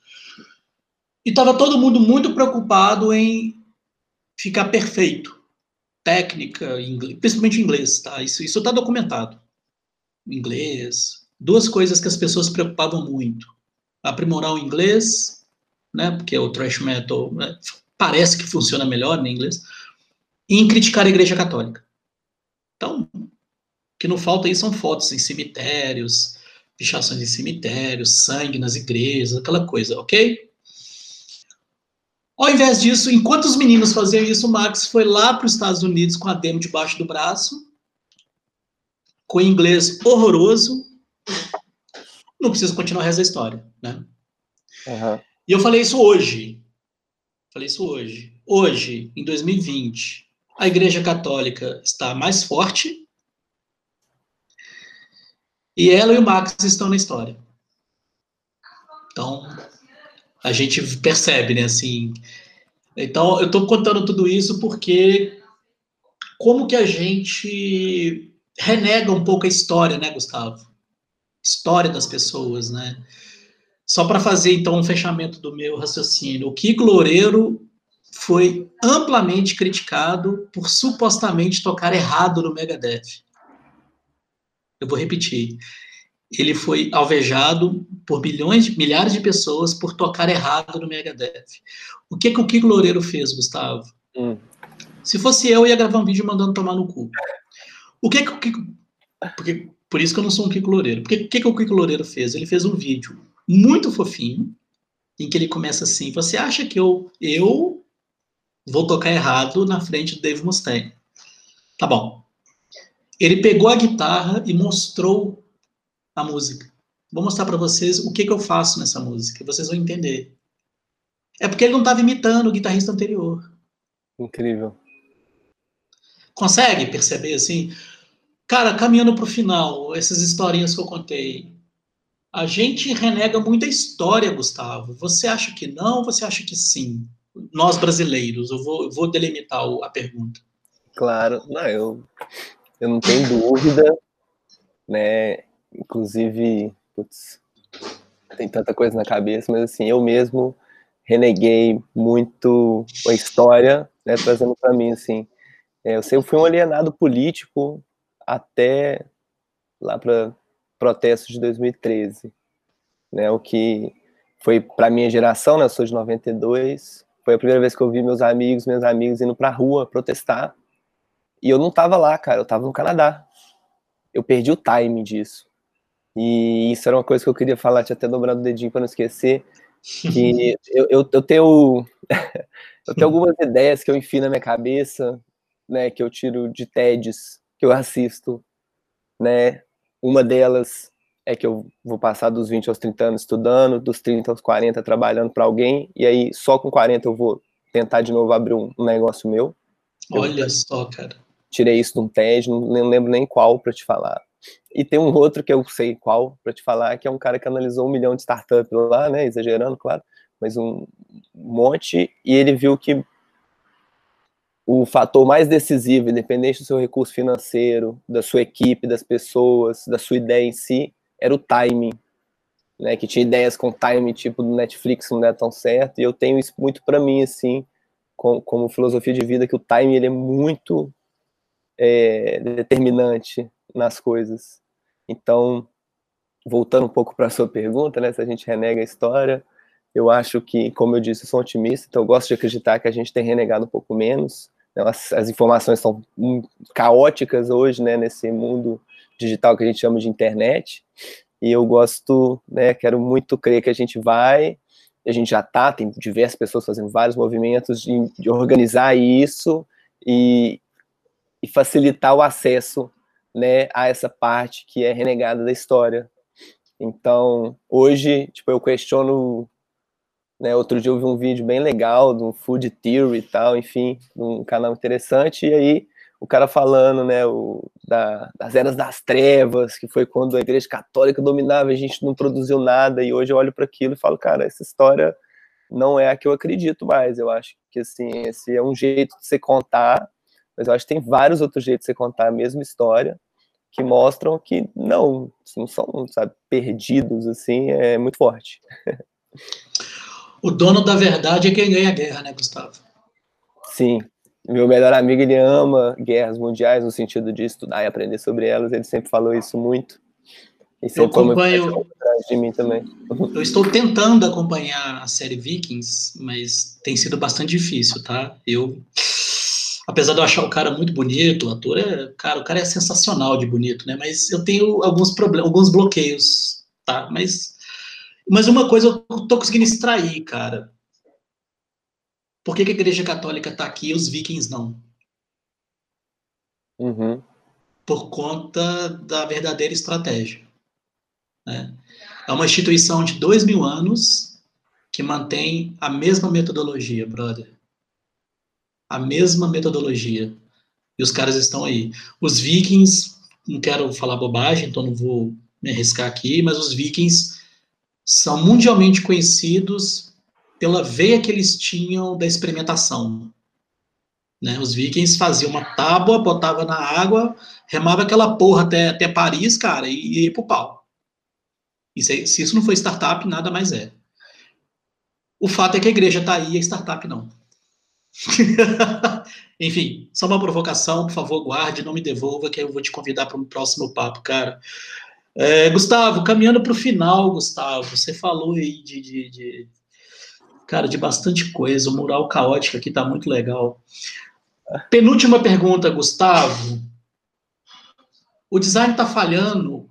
E estava todo mundo muito preocupado em ficar perfeito. Técnica, inglês, principalmente inglês, tá? Isso está documentado. Inglês. Duas coisas que as pessoas se preocupavam muito. Aprimorar o inglês, né? Porque o trash metal né? parece que funciona melhor em inglês. E em criticar a igreja católica. Então, o que não falta aí são fotos em cemitérios, pichações em cemitérios, sangue nas igrejas, aquela coisa, ok? Ao invés disso, enquanto os meninos faziam isso, o Max foi lá para os Estados Unidos com a demo debaixo do braço, com inglês horroroso. Não preciso continuar da história, né? Uhum. E eu falei isso hoje. Falei isso hoje. Hoje, em 2020, a Igreja Católica está mais forte e ela e o Max estão na história. Então, a gente percebe, né, assim. Então, eu estou contando tudo isso porque como que a gente renega um pouco a história, né, Gustavo? História das pessoas, né? Só para fazer, então, um fechamento do meu raciocínio. O Kiko Loureiro foi amplamente criticado por supostamente tocar errado no Megadeth. Eu vou repetir. ele foi alvejado por milhões, milhares de pessoas por tocar errado no Megadeth. O que que o Kiko Loureiro fez, Gustavo? Hum. Se fosse eu, eu ia gravar um vídeo mandando tomar no cu. O que que o Kiko... Porque, por isso que eu não sou um Kiko Loureiro. Porque o que que o Kiko Loureiro fez? Ele fez um vídeo muito fofinho, em que ele começa assim, você acha que eu, eu vou tocar errado na frente do Dave Mustaine? Tá bom. Ele pegou a guitarra e mostrou a música. Vou mostrar para vocês o que, que eu faço nessa música, vocês vão entender. É porque ele não estava imitando o guitarrista anterior. Incrível. Consegue perceber assim? Cara, caminhando para o final, essas historinhas que eu contei. A gente renega muita história, Gustavo. Você acha que não? Você acha que sim? Nós brasileiros, eu vou, eu vou delimitar a pergunta. Claro, não, eu, eu não tenho dúvida, né? Inclusive, putz, tem tanta coisa na cabeça, mas assim, eu mesmo reneguei muito a história, né, trazendo para mim, assim, é, eu sempre fui um alienado político até lá para protestos de 2013, né, o que foi para minha geração, né, eu sou de 92, foi a primeira vez que eu vi meus amigos, meus amigos indo para a rua protestar, e eu não tava lá, cara, eu tava no Canadá. Eu perdi o time disso. E isso era uma coisa que eu queria falar, tinha até dobrado o dedinho para não esquecer, que eu, eu, eu tenho eu tenho algumas ideias que eu enfio na minha cabeça, né, que eu tiro de TEDs, que eu assisto, né, uma delas é que eu vou passar dos 20 aos 30 anos estudando, dos 30 aos 40 trabalhando para alguém, e aí só com 40 eu vou tentar de novo abrir um, um negócio meu. Olha eu, só, cara. Tirei isso de um TED, não, não lembro nem qual para te falar. E tem um outro que eu sei qual para te falar, que é um cara que analisou um milhão de startups lá, né? Exagerando, claro, mas um monte, e ele viu que o fator mais decisivo, independente do seu recurso financeiro, da sua equipe, das pessoas, da sua ideia em si, era o timing. Né, que tinha ideias com timing tipo do Netflix não é tão certo, e eu tenho isso muito para mim, assim, como, filosofia de vida, que o timing ele é muito é, determinante nas coisas. Então, voltando um pouco para a sua pergunta, né, se a gente renega a história, eu acho que, como eu disse, eu sou otimista, então eu gosto de acreditar que a gente tem renegado um pouco menos. As, as informações são caóticas hoje, né, nesse mundo digital que a gente chama de internet, e eu gosto, né, quero muito crer que a gente vai, a gente já está, tem diversas pessoas fazendo vários movimentos de, de organizar isso e, e facilitar o acesso né, a essa parte que é renegada da história. Então, hoje, tipo, eu questiono, né, outro dia eu vi um vídeo bem legal do Food Theory e tal, enfim, um canal interessante, e aí o cara falando, né, o, da, das eras das trevas, que foi quando a igreja católica dominava, a gente não produziu nada, e hoje eu olho para aquilo e falo, cara, essa história não é a que eu acredito mais, eu acho que, assim, esse é um jeito de você contar, mas eu acho que tem vários outros jeitos de você contar a mesma história, que mostram que não, não são, sabe, perdidos, assim, é muito forte. O dono da verdade é quem ganha a guerra, né, Gustavo? Sim. Meu melhor amigo, ele ama guerras mundiais, no sentido de estudar e aprender sobre elas, ele sempre falou isso muito. E sempre eu acompanho de mim também. Eu estou tentando acompanhar a série Vikings, mas tem sido bastante difícil, tá? Eu apesar de eu achar o cara muito bonito, o ator é, cara, o cara é sensacional de bonito, né? Mas eu tenho alguns problemas, alguns bloqueios, tá? Mas, mas uma coisa eu tô conseguindo extrair, cara. Por que, que a Igreja Católica tá aqui e os vikings não? Uhum. Por conta da verdadeira estratégia. Né? É uma instituição de dois mil anos que mantém a mesma metodologia, brother a mesma metodologia. E os caras estão aí. Os vikings, não quero falar bobagem, então não vou me arriscar aqui, mas os vikings são mundialmente conhecidos pela veia que eles tinham da experimentação. Né? Os vikings faziam uma tábua, botava na água, remava aquela porra até, até Paris, cara, e, ia pro pau. E se, se isso não foi startup, nada mais é. O fato é que a igreja está aí e a startup não. Enfim, só uma provocação, por favor, guarde, não me devolva, que eu vou te convidar para um próximo papo, cara. É, Gustavo, caminhando para o final, Gustavo, você falou aí de, de, de, cara, de bastante coisa. O mural caótico aqui está muito legal. Penúltima pergunta, Gustavo. O design está falhando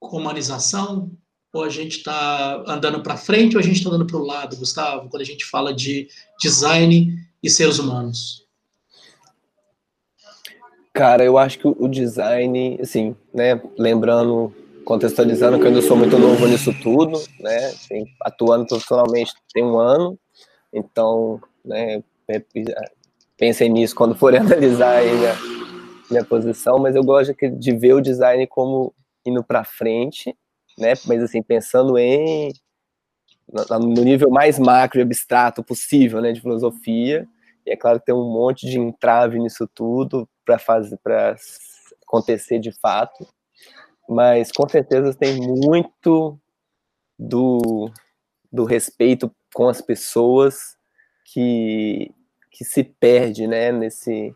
com a humanização? Ou a gente está andando para frente ou a gente está andando para o lado, Gustavo, quando a gente fala de design e seres humanos? Cara, eu acho que o design, assim, né, lembrando contextualizando que eu ainda sou muito novo nisso tudo, né? Atuando profissionalmente tem um ano, então, né? Pensei nisso quando for analisar minha, minha posição, mas eu gosto de ver o design como indo para frente, né? Mas assim pensando em no nível mais macro e abstrato possível, né? De filosofia. E é claro que tem um monte de entrave nisso tudo para fazer para acontecer de fato mas com certeza tem muito do, do respeito com as pessoas que, que se perde né, nesse,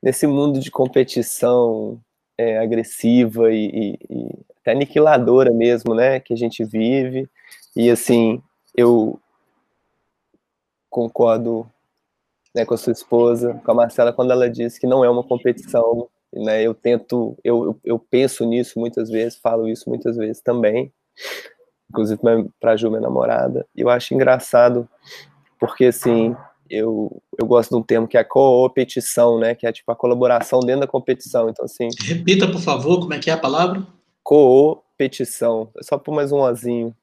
nesse mundo de competição é, agressiva e, e, e, até aniquiladora mesmo, né, que a gente vive. E assim, eu concordo né, com a sua esposa, com a Marcela, quando ela diz que não é uma competição né? Eu tento, eu, eu penso nisso muitas vezes, falo isso muitas vezes também, inclusive para a Ju, minha namorada. E eu acho engraçado, porque assim, eu, eu gosto de um termo que é a coopetição, né? Que é tipo a colaboração dentro da competição. Então, assim. Repita, por favor, como é que é a palavra? Coopetição. É só por mais um ozinho.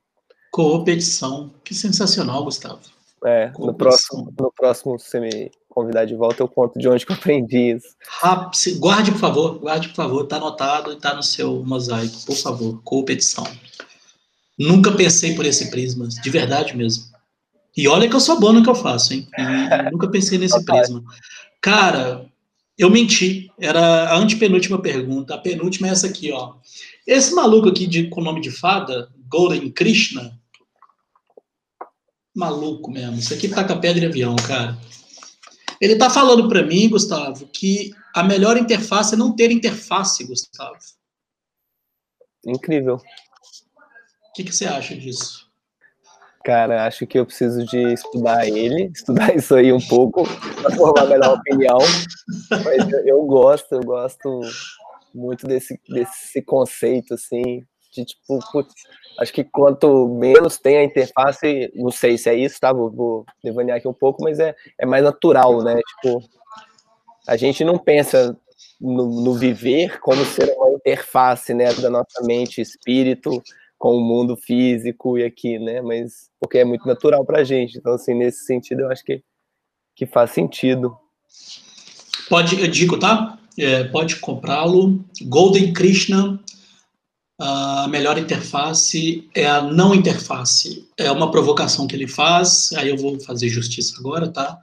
Coopetição. Que sensacional, Gustavo. É, no próximo, no próximo você me convidar de volta, eu conto de onde que eu aprendi isso. Rápido, guarde, por favor, guarde, por favor, está anotado e está no seu mosaico, por favor, competição. Nunca pensei por esse prisma, de verdade mesmo. E olha que eu sou bom no que eu faço, hein? E nunca pensei nesse prisma. Cara, eu menti. Era a antepenúltima pergunta. A penúltima é essa aqui, ó. Esse maluco aqui de, com o nome de fada, Golden Krishna, maluco mesmo. Isso aqui taca pedra em avião, cara. Ele está falando para mim, Gustavo, que a melhor interface é não ter interface, Gustavo. Incrível. O que, que você acha disso? Cara, acho que eu preciso de estudar ele, estudar isso aí um pouco, para formar a melhor opinião. Mas eu, eu, gosto, eu gosto muito desse, desse conceito, assim, de tipo, putz, acho que quanto menos tem a interface, não sei se é isso, tá? Vou, vou devanear aqui um pouco, mas é, é mais natural, né? Tipo, a gente não pensa no, no viver como ser uma interface, né, da nossa mente, espírito com o mundo físico e aqui, né? Mas porque é muito natural para a gente. Então, assim, nesse sentido, eu acho que, que faz sentido. Pode, eu digo, tá? É, pode comprá-lo. Golden Krishna a melhor interface é a não interface. É uma provocação que ele faz, aí eu vou fazer justiça agora, tá?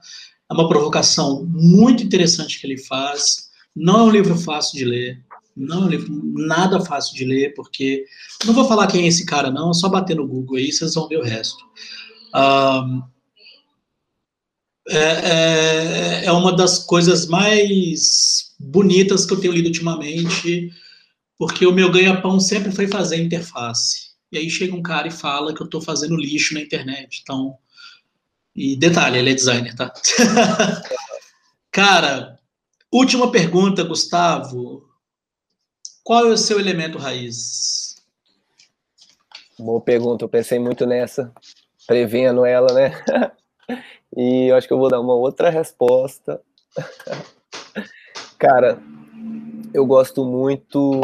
É uma provocação muito interessante que ele faz. Não é um livro fácil de ler, não é um livro nada fácil de ler, porque. Não vou falar quem é esse cara, não, é só bater no Google aí, vocês vão ver o resto. Um, é, é, é uma das coisas mais bonitas que eu tenho lido ultimamente porque o meu ganha-pão sempre foi fazer interface. E aí chega um cara e fala que eu estou fazendo lixo na internet. Então, e detalhe, ele é designer, tá? cara, última pergunta, Gustavo. Qual é o seu elemento raiz? Boa pergunta, eu pensei muito nessa, prevendo ela, né? e eu acho que eu vou dar uma outra resposta. Cara, eu gosto muito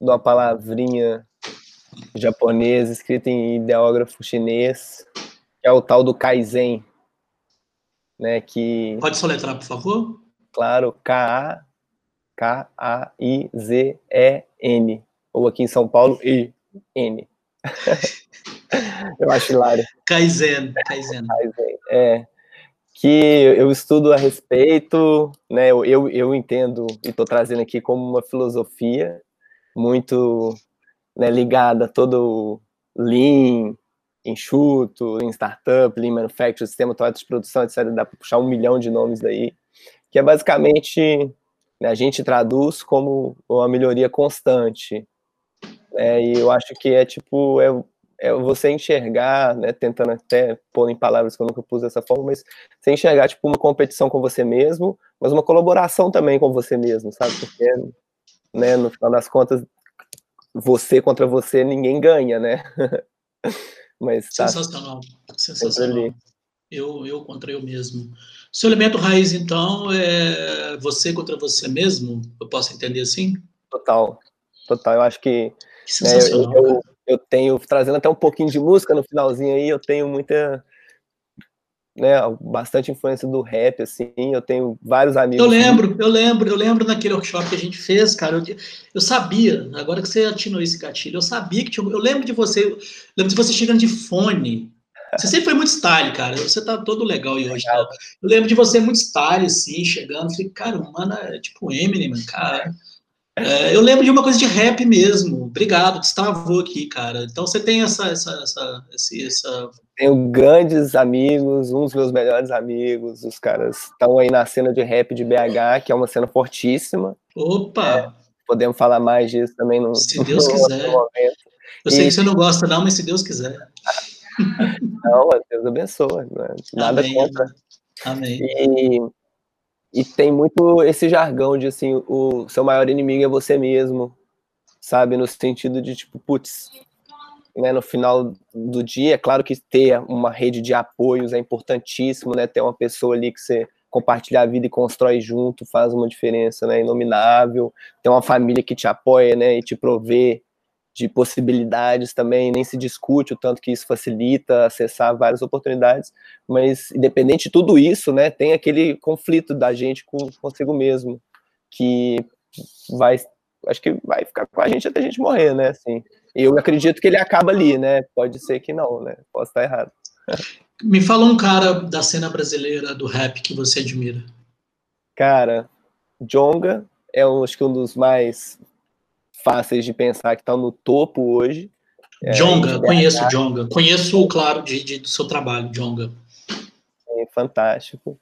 de uma palavrinha japonesa escrita em ideógrafo chinês, que é o tal do Kaizen, né, que... Pode soletrar, por favor? Claro, K-A-K-A-I-Z-E-N, ou aqui em São Paulo, I-N. eu acho hilário. Kaizen, Kaizen. Kaizen, é que eu estudo a respeito, né? Eu, eu, entendo e estou trazendo aqui como uma filosofia muito né, ligada a todo Lean, enxuto, Lean Startup, Lean Manufacturing, sistema total de produção, etc. Dá para puxar um milhão de nomes daí, que é basicamente né, a gente traduz como uma melhoria constante. É, e eu acho que é tipo, é, é você enxergar, né, tentando até pôr em palavras que eu nunca pus dessa forma, mas você enxergar tipo uma competição com você mesmo, mas uma colaboração também com você mesmo, sabe? Porque, né, no final das contas, você contra você ninguém ganha, né? mas tá sensacional, sensacional. Eu, eu contra eu mesmo. Seu elemento raiz, então, é você contra você mesmo? Eu posso entender assim? Total, total. Eu acho que, que né, eu, eu, eu tenho, trazendo até um pouquinho de música no finalzinho aí, eu tenho muita, né, bastante influência do rap, assim, eu tenho vários amigos. Eu lembro, eu lembro, eu lembro naquele workshop que a gente fez, cara, eu, eu sabia, agora que você atinou esse gatilho, eu sabia que tinha, eu lembro de você, eu lembro de você chegando de fone, você sempre foi muito style, cara, você tá todo legal e hoje, tá? eu lembro de você muito style, assim, chegando, falei, cara, mano, é tipo Eminem, cara, é, eu lembro de uma coisa de rap mesmo. Obrigado, destravou aqui, cara. Então você tem essa, essa, essa, esse, essa... Tenho grandes amigos, uns dos meus melhores amigos. Os caras estão aí na cena de rap de BH, que é uma cena fortíssima. Opa! É, podemos falar mais disso também no Se Deus no quiser. Momento. Eu sei e... que você não gosta, não, mas se Deus quiser. não, Deus abençoe. Né? Nada Amém. contra. Amém. E e tem muito esse jargão de assim, o seu maior inimigo é você mesmo, sabe? No sentido de tipo, putz, né, no final do dia, é claro que ter uma rede de apoios é importantíssimo, né? Ter uma pessoa ali que você compartilha a vida e constrói junto faz uma diferença, né? Inominável. Ter uma família que te apoia, né? E te provê de possibilidades também, nem se discute o tanto que isso facilita acessar várias oportunidades, mas independente de tudo isso, né, tem aquele conflito da gente com consigo mesmo, que vai, acho que vai ficar com a gente até a gente morrer, né, assim. E eu acredito que ele acaba ali, né, pode ser que não, né, posso estar errado. Me fala um cara da cena brasileira do rap que você admira. Cara, Jonga é um, acho que um dos mais fáceis de pensar que estão no topo hoje. É, Jonga, conheço Jonga. Conheço, claro, de, de, do seu trabalho, Jonga. É fantástico.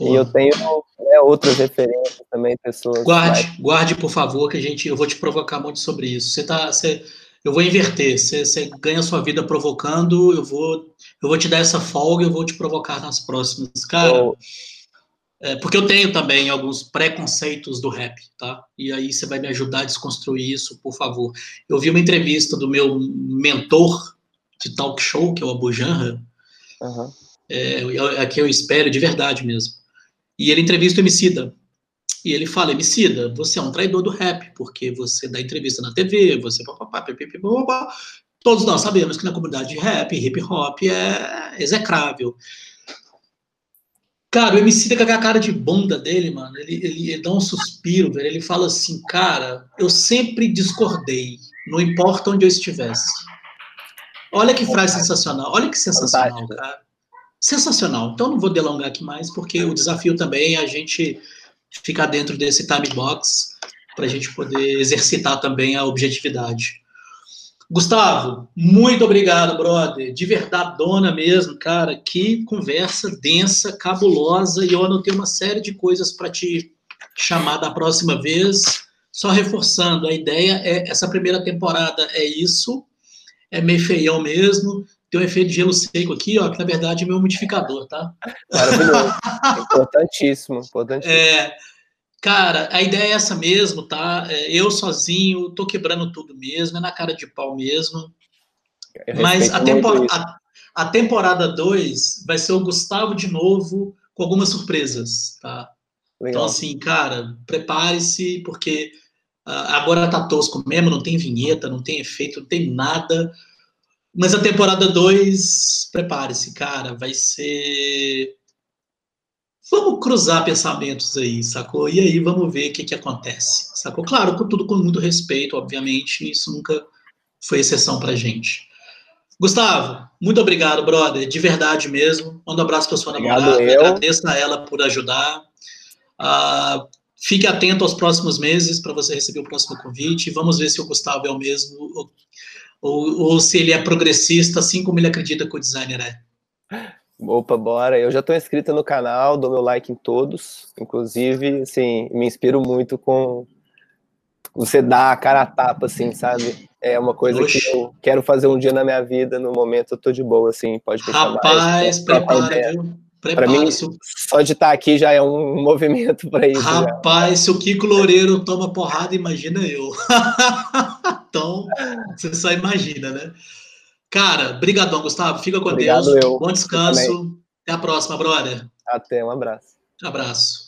E eu tenho né, outras referências também, pessoas. Guarde, mais... guarde, por favor, que a gente, eu vou te provocar muito sobre isso. Você tá, você, eu vou inverter. Você, você ganha sua vida provocando, eu vou, eu vou te dar essa folga, eu vou te provocar nas próximas. Cara. É, porque eu tenho também alguns preconceitos do rap, tá? E aí você vai me ajudar a desconstruir isso, por favor. Eu vi uma entrevista do meu mentor de talk show, que é o Abu Janra, uhum. é, é, que eu espero de verdade mesmo. E ele entrevista o Emicida. E ele fala, Emicida, você é um traidor do rap, porque você dá entrevista na TV, você papapá, papapá, todos nós sabemos que na comunidade de rap, hip hop é execrável. Cara, o MC com a cara de bunda dele, mano, ele, ele, ele, dá um suspiro, velho. Ele fala assim, cara, eu sempre discordei, não importa onde eu estivesse. Olha que frase sensacional, olha que sensacional, cara. Sensacional. Então não vou delongar aqui mais, porque o desafio também é a gente ficar dentro desse time box para a gente poder exercitar também a objetividade. Gustavo, muito obrigado, brother. De verdade, dona mesmo, cara. Que conversa densa, cabulosa. E eu anotei uma série de coisas para te chamar da próxima vez. Só reforçando, a ideia é essa primeira temporada é isso, é meio feião mesmo. Tem um efeito de gelo seco aqui, ó, que na verdade é meu umidificador, tá? Maravilhoso. importantíssimo, importantíssimo. É, Cara, a ideia é essa mesmo, tá? É, eu sozinho, tô quebrando tudo mesmo, é na cara de pau mesmo. Mas a, tempor a, a temporada 2 vai ser o Gustavo de novo, com algumas surpresas, tá? Legal. Então, assim, cara, prepare-se, porque uh, agora tá tosco mesmo, não tem vinheta, não tem efeito, não tem nada. Mas a temporada 2, prepare-se, cara, vai ser Vamos cruzar pensamentos aí, sacou? E aí vamos ver o que, que acontece, sacou? Claro, com tudo com muito respeito, obviamente, isso nunca foi exceção pra gente. Gustavo, muito obrigado, brother, de verdade mesmo. Manda um abraço para sua namorada, agradeça a ela por ajudar. Uh, fique atento aos próximos meses para você receber o próximo convite. Vamos ver se o Gustavo é o mesmo ou, ou, ou se ele é progressista, assim como ele acredita que o designer é. Opa, bora. Eu já estou inscrito no canal, dou meu like em todos. Inclusive, assim, me inspiro muito com, você dá a cara a tapa, assim, sabe? É uma coisa Oxi. que eu quero fazer um dia na minha vida, no momento eu tô de boa, assim, pode me Rapaz, prepara, viu? Para mim, só de estar aqui já é um movimento para isso. Rapaz, já. se o Kiko Loureiro toma porrada, imagina eu. então, você só imagina, né? Cara, brigadão, Gustavo. Fica com Obrigado Deus. Eu. Bom descanso. Até a próxima, brother. Até, um abraço. Um abraço.